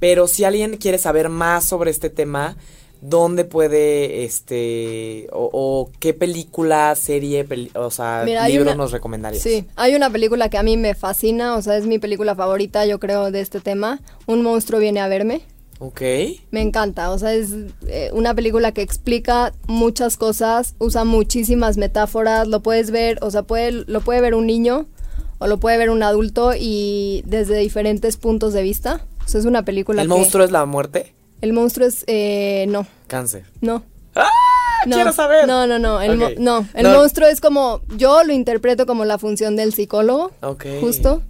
Pero si alguien quiere saber más sobre este tema, ¿dónde puede, este, o, o qué película, serie, peli- o sea, Mira, libro una- nos recomendarías? Sí, hay una película que a mí me fascina, o sea, es mi película favorita, yo creo, de este tema. Un monstruo viene a verme. Ok. Me encanta, o sea, es eh, una película que explica muchas cosas, usa muchísimas metáforas, lo puedes ver, o sea, puede, lo puede ver un niño o lo puede ver un adulto y desde diferentes puntos de vista. O sea, es una película ¿El que- monstruo es la muerte? El monstruo es... eh, no, Cáncer. no. ¡Ah! No, ¡Quiero saber! No, no, no. El, mo- no, el No. monstruo es como. Yo lo interpreto como la función del psicólogo. Ok. Justo.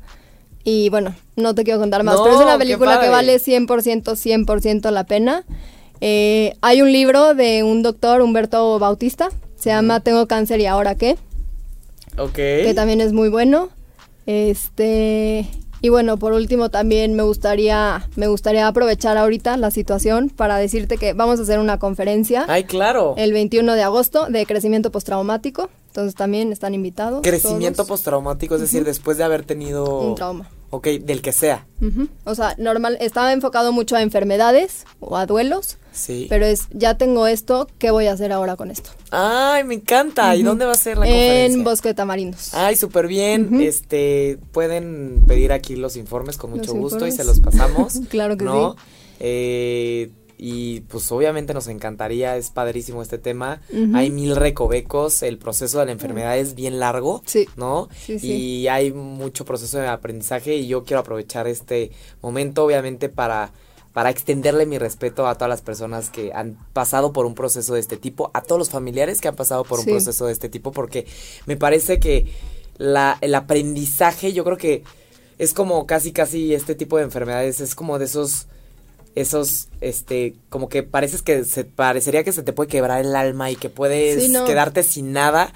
Y bueno, no te quiero contar más, No, pero es una película que vale 100%, 100% la pena. Eh, hay un libro de un doctor, Humberto Bautista. Se llama Tengo cáncer y ahora qué. Ok. Que también es muy bueno. Este. Y bueno, por último también me gustaría, me gustaría aprovechar ahorita la situación para decirte que vamos a hacer una conferencia Ay, claro. el 21 de agosto de crecimiento postraumático. Entonces también están invitados. Crecimiento todos. postraumático, es decir, después de haber tenido... Un trauma. Ok, del que sea. O sea, normal, estaba enfocado mucho a enfermedades o a duelos, Sí. pero es, ya tengo esto, ¿qué voy a hacer ahora con esto? Ay, me encanta. ¿Y dónde va a ser la conferencia? En Bosque de Tamarindos. Ay, súper bien. Este, pueden pedir aquí los informes con mucho Los gusto y se los pasamos. Claro que ¿no? sí. Eh, y pues obviamente nos encantaría, es padrísimo este tema. Hay mil recovecos, el proceso de la enfermedad es bien largo, Sí. ¿no? Sí, sí. Y hay mucho proceso de aprendizaje y yo quiero aprovechar este momento obviamente para para extenderle mi respeto a todas las personas que han pasado por un proceso de este tipo, a todos los familiares que han pasado por un proceso de este tipo, porque me parece que la, el aprendizaje, yo creo que es como casi, casi este tipo de enfermedades, es como de esos, esos, este, como que pareces que se, parecería que se te puede quebrar el alma y que puedes Sí, no. quedarte sin nada,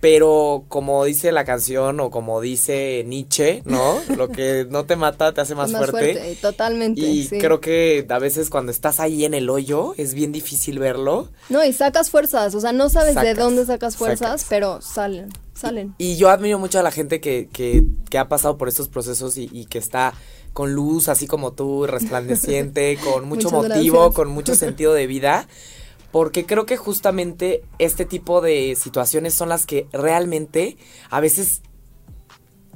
pero como dice la canción o como dice Nietzsche, ¿no? Lo que no te mata te hace más, fuerte. Totalmente. Y creo que a veces cuando estás ahí en el hoyo es bien difícil verlo. No, y sacas fuerzas, o sea, no sabes de dónde sacas fuerzas, pero salen, salen. Y, yo admiro mucho a la gente que, que, que ha pasado por estos procesos y, y que está con luz, así como tú, resplandeciente, con mucho motivo, con mucho sentido de vida porque creo que justamente este tipo de situaciones son las que realmente a veces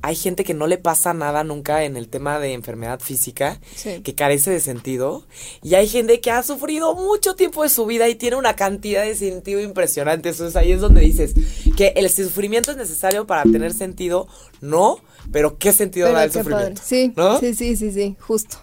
hay gente que no le pasa nada nunca en el tema de enfermedad física, que carece de sentido, y hay gente que ha sufrido mucho tiempo de su vida y tiene una cantidad de sentido impresionante. Entonces ahí es donde dices que el sufrimiento es necesario para tener sentido, no, pero qué sentido da el sufrimiento. Sí, sí, sí, sí, sí, justo.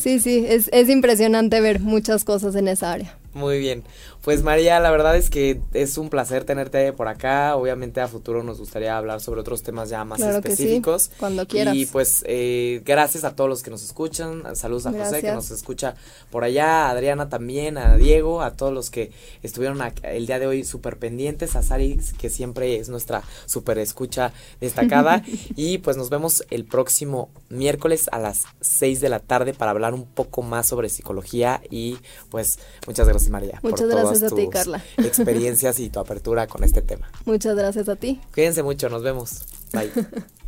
Sí, sí, es, es impresionante ver muchas cosas en esa área. Muy bien. Pues María, la verdad es que es un placer tenerte por acá. Obviamente a futuro nos gustaría hablar sobre otros temas ya más específicos. cuando quieras. Y pues eh, gracias a todos los que nos escuchan. Saludos a José que nos escucha por allá, a Adriana también, a Diego, a todos los que estuvieron el día de hoy súper pendientes, a Sari que siempre es nuestra súper escucha destacada. y pues nos vemos el próximo miércoles a las 6 de la tarde para hablar un poco más sobre psicología y pues muchas gracias María. Muchas gracias a ti, Carla. experiencias y tu apertura con este tema. Muchas gracias a ti. Cuídense mucho, nos vemos. Bye.